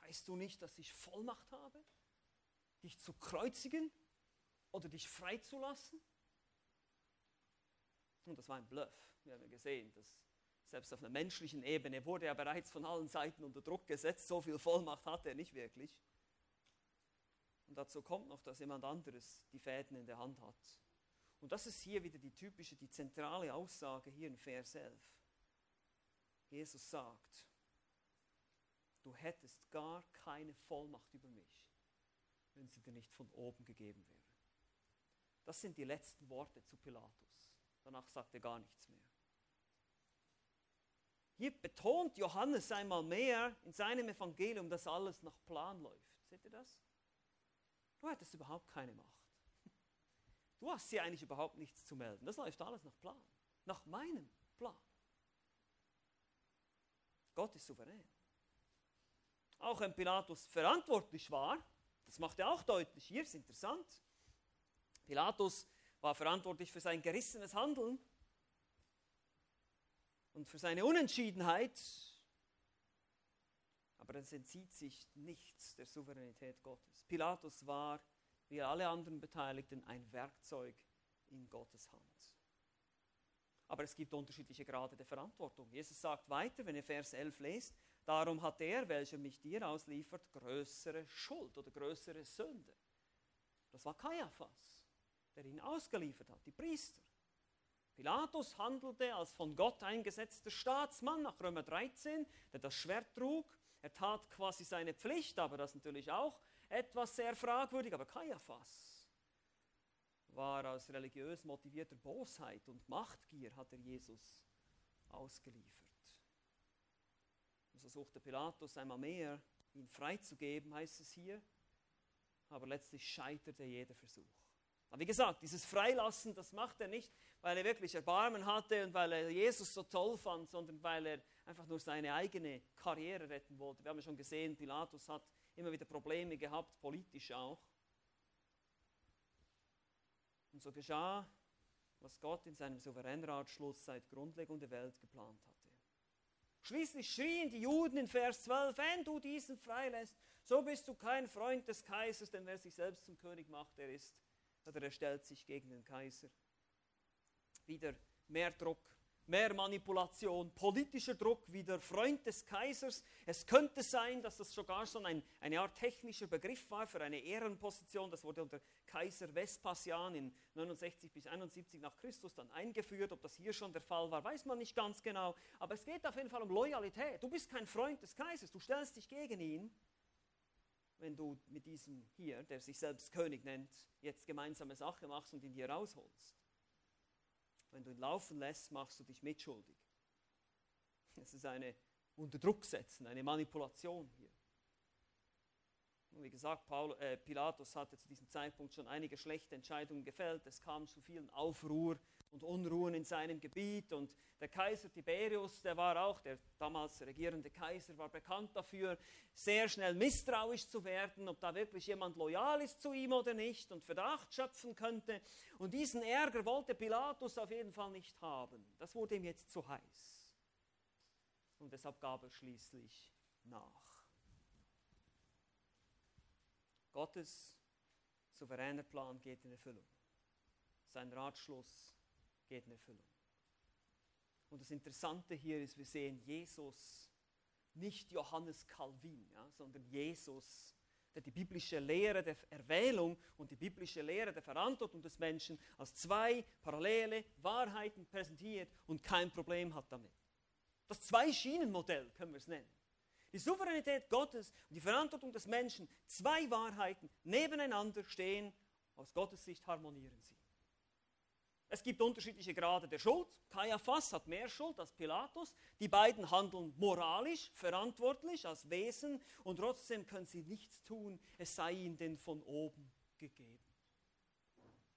Weißt du nicht, dass ich Vollmacht habe, dich zu kreuzigen oder dich freizulassen? Und das war ein Bluff. Wir haben ja gesehen, dass selbst auf einer menschlichen Ebene wurde er bereits von allen Seiten unter Druck gesetzt. So viel Vollmacht hatte er nicht wirklich. Und dazu kommt noch, dass jemand anderes die Fäden in der Hand hat. Und das ist hier wieder die typische, die zentrale Aussage hier in Vers 11. Jesus sagt, du hättest gar keine Vollmacht über mich, wenn sie dir nicht von oben gegeben wäre. Das sind die letzten Worte zu Pilatus. Danach sagt er gar nichts mehr. Hier betont Johannes einmal mehr in seinem Evangelium, dass alles nach Plan läuft. Seht ihr das? Du hättest überhaupt keine Macht. Du hast hier eigentlich überhaupt nichts zu melden. Das läuft alles nach Plan. Nach meinem Plan. Gott ist souverän. Auch wenn Pilatus verantwortlich war, das macht er auch deutlich. Hier ist interessant. Pilatus war verantwortlich für sein gerissenes Handeln und für seine Unentschiedenheit. Aber es entzieht sich nichts der Souveränität Gottes. Pilatus war, wie alle anderen Beteiligten, ein Werkzeug in Gottes Hand. Aber es gibt unterschiedliche Grade der Verantwortung. Jesus sagt weiter, wenn ihr Vers 11 lest, darum hat der, welcher mich dir ausliefert, größere Schuld oder größere Sünde. Das war Kaiaphas, der ihn ausgeliefert hat, die Priester. Pilatus handelte als von Gott eingesetzter Staatsmann nach Römer 13, der das Schwert trug. Er tat quasi seine Pflicht, aber das natürlich auch etwas sehr fragwürdig. Aber Kaiaphas war aus religiös motivierter Bosheit und Machtgier hat er Jesus ausgeliefert. Und so suchte Pilatus einmal mehr, ihn freizugeben, heißt es hier, aber letztlich scheiterte jeder Versuch. Aber wie gesagt, dieses Freilassen, das macht er nicht, weil er wirklich Erbarmen hatte und weil er Jesus so toll fand, sondern weil er einfach nur seine eigene Karriere retten wollte. Wir haben ja schon gesehen, Pilatus hat immer wieder Probleme gehabt, politisch auch. Und so geschah, was Gott in seinem souveränen Ratschluss seit Grundlegung der Welt geplant hatte. Schließlich schrien die Juden in Vers 12, wenn du diesen freilässt, so bist du kein Freund des Kaisers, denn wer sich selbst zum König macht, der ist oder er stellt sich gegen den Kaiser. Wieder mehr Druck, mehr Manipulation, politischer Druck, wieder Freund des Kaisers. Es könnte sein, dass das sogar schon ein, eine Art technischer Begriff war für eine Ehrenposition. Das wurde unter Kaiser Vespasian in 69 bis 71 nach Christus dann eingeführt. Ob das hier schon der Fall war, weiß man nicht ganz genau. Aber es geht auf jeden Fall um Loyalität. Du bist kein Freund des Kaisers, du stellst dich gegen ihn wenn du mit diesem hier, der sich selbst König nennt, jetzt gemeinsame Sache machst und ihn hier rausholst. Wenn du ihn laufen lässt, machst du dich mitschuldig. Es ist eine Unterdrucksetzen, eine Manipulation hier. Und wie gesagt, Paul, äh, Pilatus hatte zu diesem Zeitpunkt schon einige schlechte Entscheidungen gefällt. Es kam zu vielen Aufruhr und Unruhen in seinem Gebiet. Und der Kaiser Tiberius, der war auch, der damals regierende Kaiser, war bekannt dafür, sehr schnell misstrauisch zu werden, ob da wirklich jemand loyal ist zu ihm oder nicht und Verdacht schöpfen könnte. Und diesen Ärger wollte Pilatus auf jeden Fall nicht haben. Das wurde ihm jetzt zu heiß. Und deshalb gab er schließlich nach. Gottes souveräner Plan geht in Erfüllung. Sein Ratschluss geht in Erfüllung. Und das Interessante hier ist, wir sehen Jesus, nicht Johannes Calvin, ja, sondern Jesus, der die biblische Lehre der Erwählung und die biblische Lehre der Verantwortung des Menschen als zwei parallele Wahrheiten präsentiert und kein Problem hat damit. Das Zwei-Schienen-Modell können wir es nennen. Die Souveränität Gottes und die Verantwortung des Menschen, zwei Wahrheiten nebeneinander stehen, aus Gottes Sicht harmonieren sie. Es gibt unterschiedliche Grade der Schuld. Kaiaphas hat mehr Schuld als Pilatus. Die beiden handeln moralisch, verantwortlich als Wesen und trotzdem können sie nichts tun, es sei ihnen denn von oben gegeben.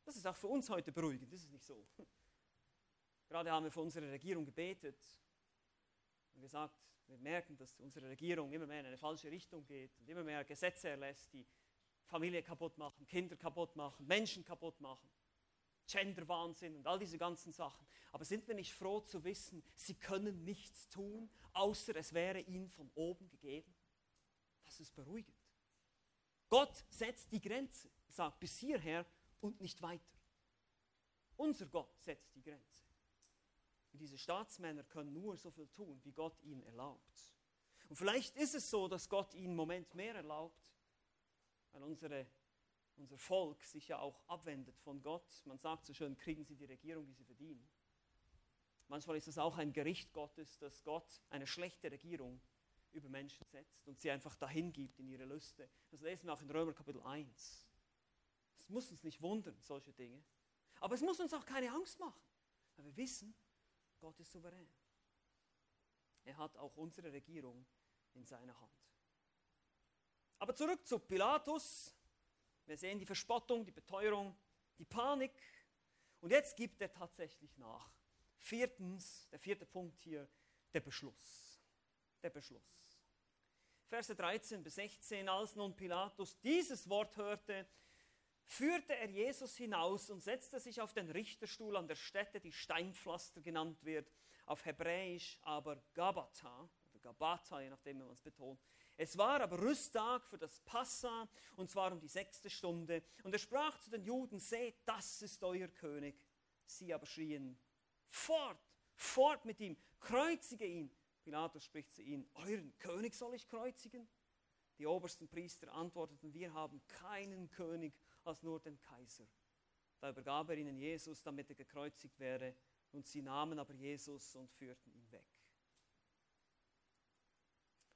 Das ist auch für uns heute beruhigend, das ist nicht so. Gerade haben wir für unsere Regierung gebetet und gesagt, wir merken, dass unsere Regierung immer mehr in eine falsche Richtung geht und immer mehr Gesetze erlässt, die Familie kaputt machen, Kinder kaputt machen, Menschen kaputt machen. Genderwahnsinn und all diese ganzen Sachen. Aber sind wir nicht froh zu wissen, sie können nichts tun, außer es wäre ihnen von oben gegeben? Das ist beruhigend. Gott setzt die Grenze, sagt bis hierher und nicht weiter. Unser Gott setzt die Grenze. Und diese Staatsmänner können nur so viel tun, wie Gott ihnen erlaubt. Und vielleicht ist es so, dass Gott ihnen im Moment mehr erlaubt, weil unsere, unser Volk sich ja auch abwendet von Gott. Man sagt so schön, kriegen sie die Regierung, die sie verdienen. Manchmal ist es auch ein Gericht Gottes, dass Gott eine schlechte Regierung über Menschen setzt und sie einfach dahin gibt in ihre Lüste. Das lesen wir auch in Römer Kapitel 1. Es muss uns nicht wundern, solche Dinge. Aber es muss uns auch keine Angst machen, weil wir wissen, Gott ist souverän. Er hat auch unsere Regierung in seiner Hand. Aber zurück zu Pilatus. Wir sehen die Verspottung, die Beteuerung, die Panik. Und jetzt gibt er tatsächlich nach. Viertens, der vierte Punkt hier, der Beschluss. Der Beschluss. Verse 13 bis 16, als nun Pilatus dieses Wort hörte, führte er Jesus hinaus und setzte sich auf den Richterstuhl an der Stätte, die Steinpflaster genannt wird, auf Hebräisch aber Gabata, oder Gabata, je nachdem, wie man es betont. Es war aber Rüsttag für das Passa, und zwar um die sechste Stunde. Und er sprach zu den Juden, seht, das ist euer König. Sie aber schrien, fort, fort mit ihm, kreuzige ihn. Pilatus spricht zu ihnen, euren König soll ich kreuzigen? Die obersten Priester antworteten, wir haben keinen König als nur den Kaiser. Da übergab er ihnen Jesus, damit er gekreuzigt wäre, und sie nahmen aber Jesus und führten ihn weg.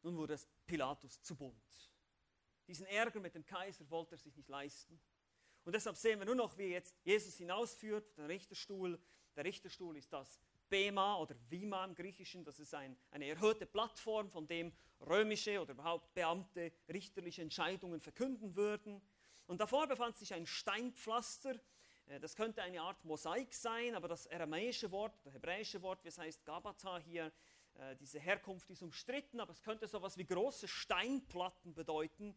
Nun wurde es Pilatus zu bunt. Diesen Ärger mit dem Kaiser wollte er sich nicht leisten. Und deshalb sehen wir nur noch, wie jetzt Jesus hinausführt, den Richterstuhl. Der Richterstuhl ist das Bema oder Vima im Griechischen. Das ist ein, eine erhöhte Plattform, von dem römische oder überhaupt Beamte richterliche Entscheidungen verkünden würden. Und davor befand sich ein Steinpflaster. Äh, das könnte eine Art Mosaik sein, aber das aramäische Wort, das hebräische Wort, wie es heißt Gabata hier, diese Herkunft ist umstritten, aber es könnte so etwas wie große Steinplatten bedeuten.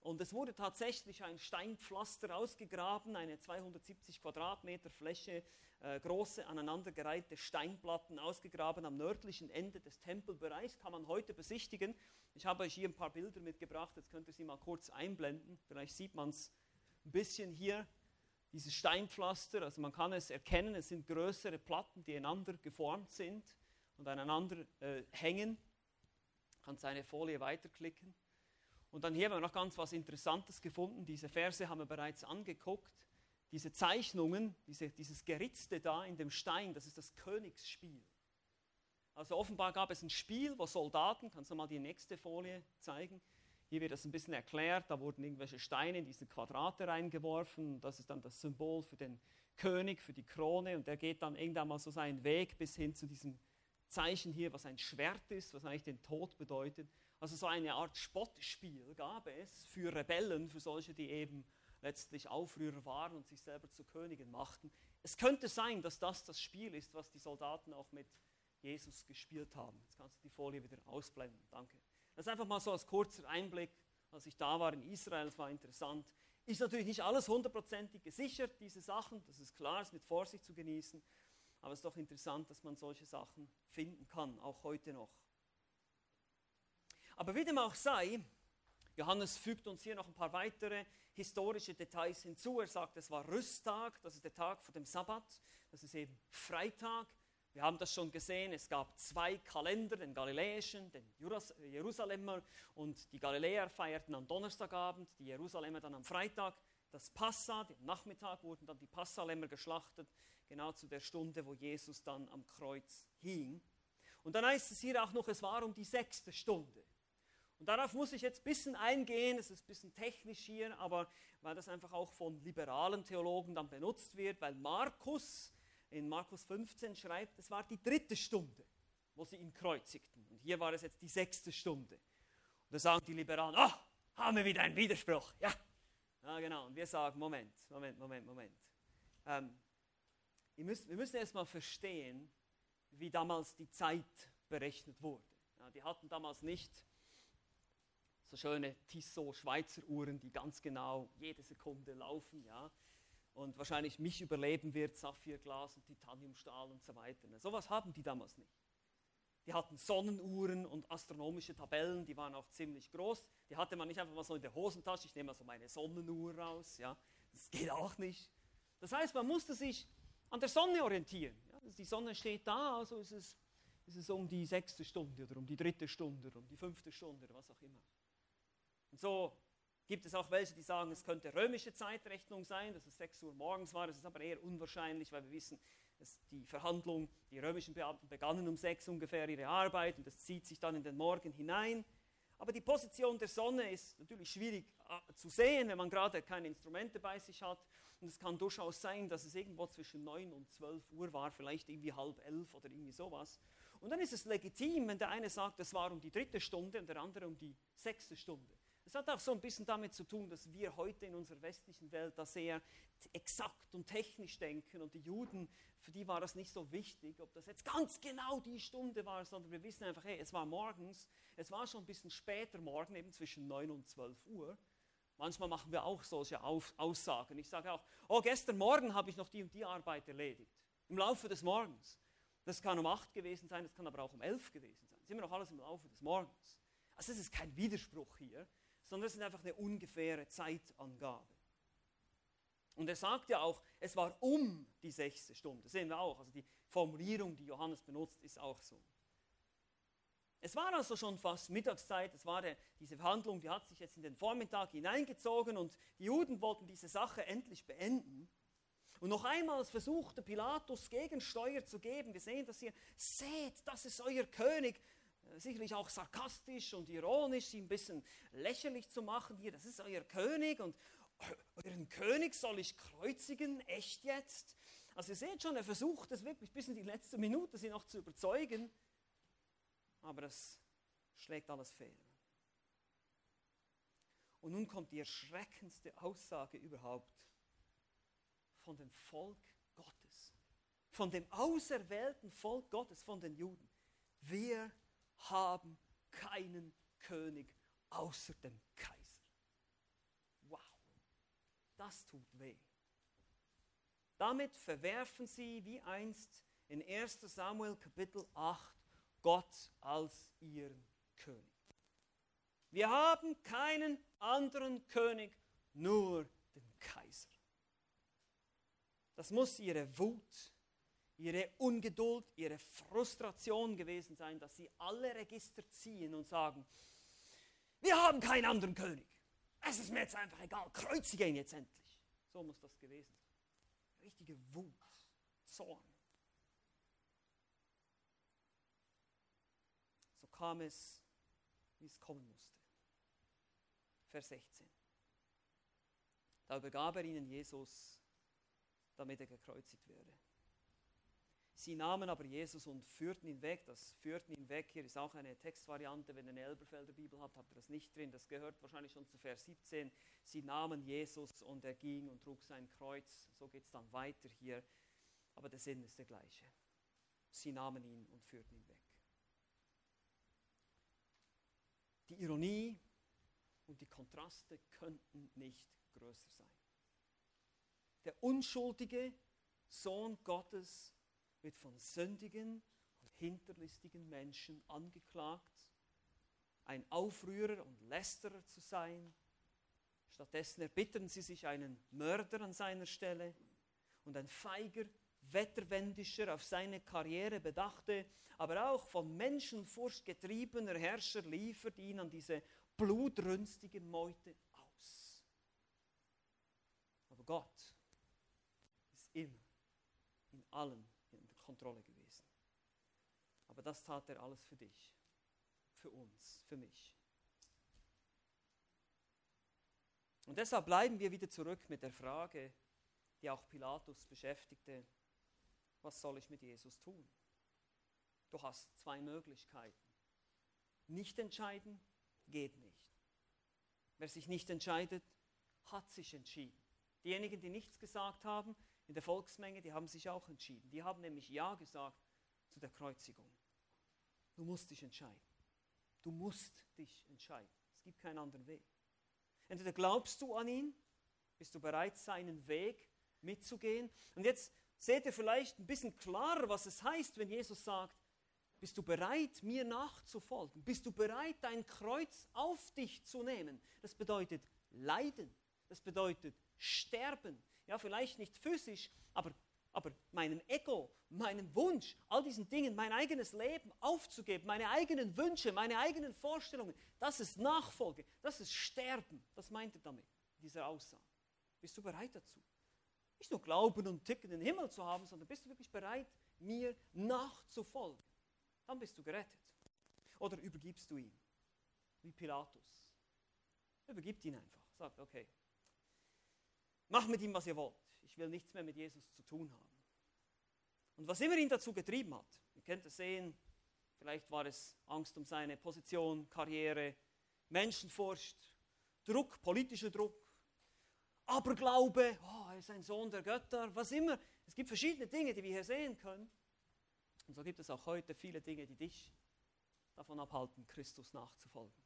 Und es wurde tatsächlich ein Steinpflaster ausgegraben, eine 270 Quadratmeter Fläche, äh, große aneinandergereihte Steinplatten ausgegraben am nördlichen Ende des Tempelbereichs, kann man heute besichtigen. Ich habe euch hier ein paar Bilder mitgebracht, jetzt könnt ihr sie mal kurz einblenden. Vielleicht sieht man es ein bisschen hier, dieses Steinpflaster, also man kann es erkennen, es sind größere Platten, die einander geformt sind und aneinander äh, hängen. Kannst eine Folie weiterklicken. Und dann hier haben wir noch ganz was Interessantes gefunden. Diese Verse haben wir bereits angeguckt. Diese Zeichnungen, diese, dieses Geritzte da in dem Stein, das ist das Königsspiel. Also offenbar gab es ein Spiel, wo Soldaten, kannst du mal die nächste Folie zeigen, hier wird das ein bisschen erklärt, da wurden irgendwelche Steine in diese Quadrate reingeworfen, das ist dann das Symbol für den König, für die Krone und der geht dann irgendwann mal so seinen Weg bis hin zu diesem Zeichen hier, was ein Schwert ist, was eigentlich den Tod bedeutet. Also so eine Art Spottspiel gab es für Rebellen, für solche, die eben letztlich Aufrührer waren und sich selber zu Königen machten. Es könnte sein, dass das das Spiel ist, was die Soldaten auch mit Jesus gespielt haben. Jetzt kannst du die Folie wieder ausblenden. Danke. Das ist einfach mal so als kurzer Einblick, als ich da war in Israel, es war interessant. Ist natürlich nicht alles hundertprozentig gesichert, diese Sachen, das ist klar, ist mit Vorsicht zu genießen. Aber es ist doch interessant, dass man solche Sachen finden kann, auch heute noch. Aber wie dem auch sei, Johannes fügt uns hier noch ein paar weitere historische Details hinzu. Er sagt, es war Rüsttag, das ist der Tag vor dem Sabbat, das ist eben Freitag. Wir haben das schon gesehen, es gab zwei Kalender, den galiläischen, den Jerusalemer und die Galiläer feierten am Donnerstagabend, die Jerusalemer dann am Freitag. Das Passa, am Nachmittag wurden dann die Passalämmer geschlachtet, genau zu der Stunde, wo Jesus dann am Kreuz hing. Und dann heißt es hier auch noch, es war um die sechste Stunde. Und darauf muss ich jetzt ein bisschen eingehen, es ist ein bisschen technisch hier, aber weil das einfach auch von liberalen Theologen dann benutzt wird, weil Markus in Markus 15 schreibt, es war die dritte Stunde, wo sie ihn kreuzigten. Und hier war es jetzt die sechste Stunde. Und da sagen die Liberalen, ah, oh, haben wir wieder einen Widerspruch. Ja, ja genau. Und wir sagen, Moment, Moment, Moment, Moment. Ähm, wir müssen erst mal verstehen, wie damals die Zeit berechnet wurde. Ja, die hatten damals nicht so schöne Tissot Schweizer Uhren, die ganz genau jede Sekunde laufen. Ja. und wahrscheinlich mich überleben wird, Saphirglas und Titaniumstahl und so weiter. Sowas haben die damals nicht. Die hatten Sonnenuhren und astronomische Tabellen, die waren auch ziemlich groß. Die hatte man nicht einfach mal so in der Hosentasche, ich nehme mal so meine Sonnenuhr raus, ja. Das geht auch nicht. Das heißt, man musste sich an der Sonne orientieren. Ja. Die Sonne steht da, also ist es, ist es um die sechste Stunde oder um die dritte Stunde oder um die fünfte Stunde oder was auch immer. Und so gibt es auch welche, die sagen, es könnte römische Zeitrechnung sein, dass es 6 Uhr morgens war. Das ist aber eher unwahrscheinlich, weil wir wissen, dass die Verhandlung, die römischen Beamten begannen um 6 ungefähr ihre Arbeit und das zieht sich dann in den Morgen hinein. Aber die Position der Sonne ist natürlich schwierig äh, zu sehen, wenn man gerade keine Instrumente bei sich hat. Und es kann durchaus sein, dass es irgendwo zwischen 9 und 12 Uhr war, vielleicht irgendwie halb elf oder irgendwie sowas. Und dann ist es legitim, wenn der eine sagt, es war um die dritte Stunde und der andere um die sechste Stunde. Es hat auch so ein bisschen damit zu tun, dass wir heute in unserer westlichen Welt da sehr exakt und technisch denken und die Juden, für die war das nicht so wichtig, ob das jetzt ganz genau die Stunde war, sondern wir wissen einfach, hey, es war morgens, es war schon ein bisschen später morgen, eben zwischen 9 und 12 Uhr. Manchmal machen wir auch solche Aussagen. Ich sage auch, oh, gestern Morgen habe ich noch die und die Arbeit erledigt. Im Laufe des Morgens. Das kann um 8 gewesen sein, das kann aber auch um 11 gewesen sein. Das ist immer noch alles im Laufe des Morgens. Also es ist kein Widerspruch hier, sondern es ist einfach eine ungefähre Zeitangabe. Und er sagt ja auch, es war um die sechste Stunde. Das sehen wir auch. Also die Formulierung, die Johannes benutzt, ist auch so. Es war also schon fast Mittagszeit, es war der, diese Verhandlung, die hat sich jetzt in den Vormittag hineingezogen und die Juden wollten diese Sache endlich beenden. Und noch einmal versuchte Pilatus Gegensteuer zu geben. Wir sehen das hier. Seht, das ist euer König sicherlich auch sarkastisch und ironisch, ihn ein bisschen lächerlich zu machen. Hier, das ist euer König und euren König soll ich kreuzigen, echt jetzt? Also ihr seht schon, er versucht es wirklich bis in die letzte Minute, sie noch zu überzeugen, aber das schlägt alles fehl. Und nun kommt die erschreckendste Aussage überhaupt von dem Volk Gottes, von dem auserwählten Volk Gottes, von den Juden. Wir haben keinen König außer dem Kaiser. Wow, das tut weh. Damit verwerfen sie wie einst in 1 Samuel Kapitel 8 Gott als ihren König. Wir haben keinen anderen König, nur den Kaiser. Das muss ihre Wut ihre Ungeduld, ihre Frustration gewesen sein, dass sie alle Register ziehen und sagen, wir haben keinen anderen König. Es ist mir jetzt einfach egal, kreuzige ihn jetzt endlich. So muss das gewesen sein. Richtige Wut, Zorn. So kam es, wie es kommen musste. Vers 16. Da übergab er ihnen Jesus, damit er gekreuzigt würde. Sie nahmen aber Jesus und führten ihn weg. Das führten ihn weg hier ist auch eine Textvariante. Wenn ihr eine Elberfelder Bibel habt, habt ihr das nicht drin. Das gehört wahrscheinlich schon zu Vers 17. Sie nahmen Jesus und er ging und trug sein Kreuz. So geht es dann weiter hier. Aber der Sinn ist der gleiche. Sie nahmen ihn und führten ihn weg. Die Ironie und die Kontraste könnten nicht größer sein. Der unschuldige Sohn Gottes wird von sündigen und hinterlistigen Menschen angeklagt, ein Aufrührer und Lästerer zu sein. Stattdessen erbitten sie sich einen Mörder an seiner Stelle und ein feiger, wetterwendischer, auf seine Karriere bedachte, aber auch von Menschenfurcht getriebener Herrscher liefert ihn an diese blutrünstige Meute aus. Aber Gott ist immer in allem Kontrolle gewesen. Aber das tat er alles für dich, für uns, für mich. Und deshalb bleiben wir wieder zurück mit der Frage, die auch Pilatus beschäftigte, was soll ich mit Jesus tun? Du hast zwei Möglichkeiten. Nicht entscheiden geht nicht. Wer sich nicht entscheidet, hat sich entschieden. Diejenigen, die nichts gesagt haben, in der Volksmenge, die haben sich auch entschieden. Die haben nämlich Ja gesagt zu der Kreuzigung. Du musst dich entscheiden. Du musst dich entscheiden. Es gibt keinen anderen Weg. Entweder glaubst du an ihn, bist du bereit, seinen Weg mitzugehen. Und jetzt seht ihr vielleicht ein bisschen klarer, was es heißt, wenn Jesus sagt, bist du bereit, mir nachzufolgen? Bist du bereit, dein Kreuz auf dich zu nehmen? Das bedeutet Leiden. Das bedeutet Sterben. Ja, vielleicht nicht physisch, aber, aber meinem Ego, meinem Wunsch, all diesen Dingen, mein eigenes Leben aufzugeben, meine eigenen Wünsche, meine eigenen Vorstellungen, das ist Nachfolge, das ist Sterben. Das meint er damit, dieser Aussage. Bist du bereit dazu? Nicht nur Glauben und Ticken den Himmel zu haben, sondern bist du wirklich bereit, mir nachzufolgen? Dann bist du gerettet. Oder übergibst du ihn, wie Pilatus. Übergibt ihn einfach. Sagt, okay, Macht mit ihm, was ihr wollt. Ich will nichts mehr mit Jesus zu tun haben. Und was immer ihn dazu getrieben hat, ihr könnt es sehen, vielleicht war es Angst um seine Position, Karriere, Menschenfurcht, Druck, politischer Druck, Aberglaube, oh, er ist ein Sohn der Götter, was immer. Es gibt verschiedene Dinge, die wir hier sehen können. Und so gibt es auch heute viele Dinge, die dich davon abhalten, Christus nachzufolgen.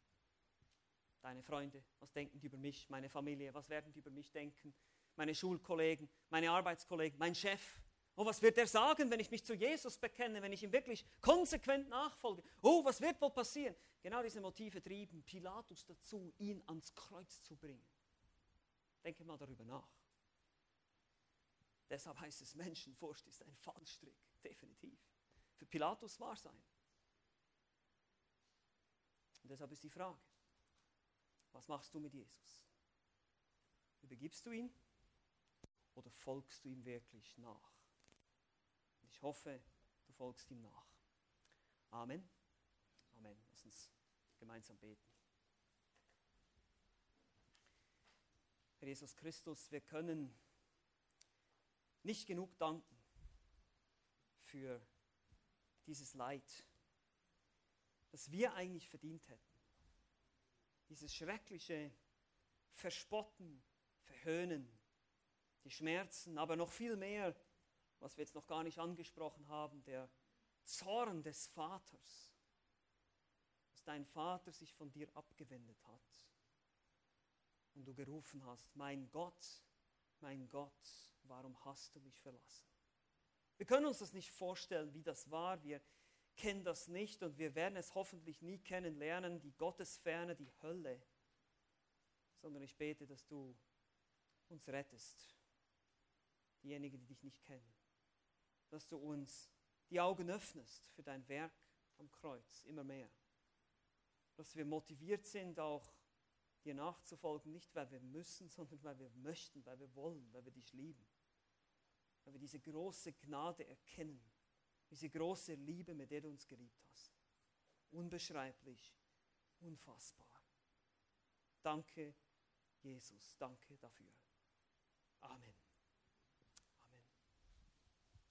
Deine Freunde, was denken die über mich, meine Familie, was werden die über mich denken, meine Schulkollegen, meine Arbeitskollegen, mein Chef. Oh, was wird er sagen, wenn ich mich zu Jesus bekenne, wenn ich ihm wirklich konsequent nachfolge? Oh, was wird wohl passieren? Genau diese Motive trieben Pilatus dazu, ihn ans Kreuz zu bringen. Denke mal darüber nach. Deshalb heißt es, Menschenfurcht ist ein Fallstrick, definitiv. Für Pilatus war es ein. Und deshalb ist die Frage, was machst du mit Jesus? Übergibst du ihn oder folgst du ihm wirklich nach? Ich hoffe, du folgst ihm nach. Amen. Amen. Lass uns gemeinsam beten. Herr Jesus Christus, wir können nicht genug danken für dieses Leid, das wir eigentlich verdient hätten. Dieses schreckliche Verspotten, Verhöhnen, die Schmerzen, aber noch viel mehr, was wir jetzt noch gar nicht angesprochen haben, der Zorn des Vaters, dass dein Vater sich von dir abgewendet hat und du gerufen hast, mein Gott, mein Gott, warum hast du mich verlassen? Wir können uns das nicht vorstellen, wie das war. Wir kennen das nicht und wir werden es hoffentlich nie kennenlernen, die Gottesferne, die Hölle. Sondern ich bete, dass du uns rettest diejenigen, die dich nicht kennen. Dass du uns die Augen öffnest für dein Werk am Kreuz, immer mehr. Dass wir motiviert sind, auch dir nachzufolgen, nicht weil wir müssen, sondern weil wir möchten, weil wir wollen, weil wir dich lieben. Weil wir diese große Gnade erkennen, diese große Liebe, mit der du uns geliebt hast. Unbeschreiblich, unfassbar. Danke, Jesus, danke dafür. Amen.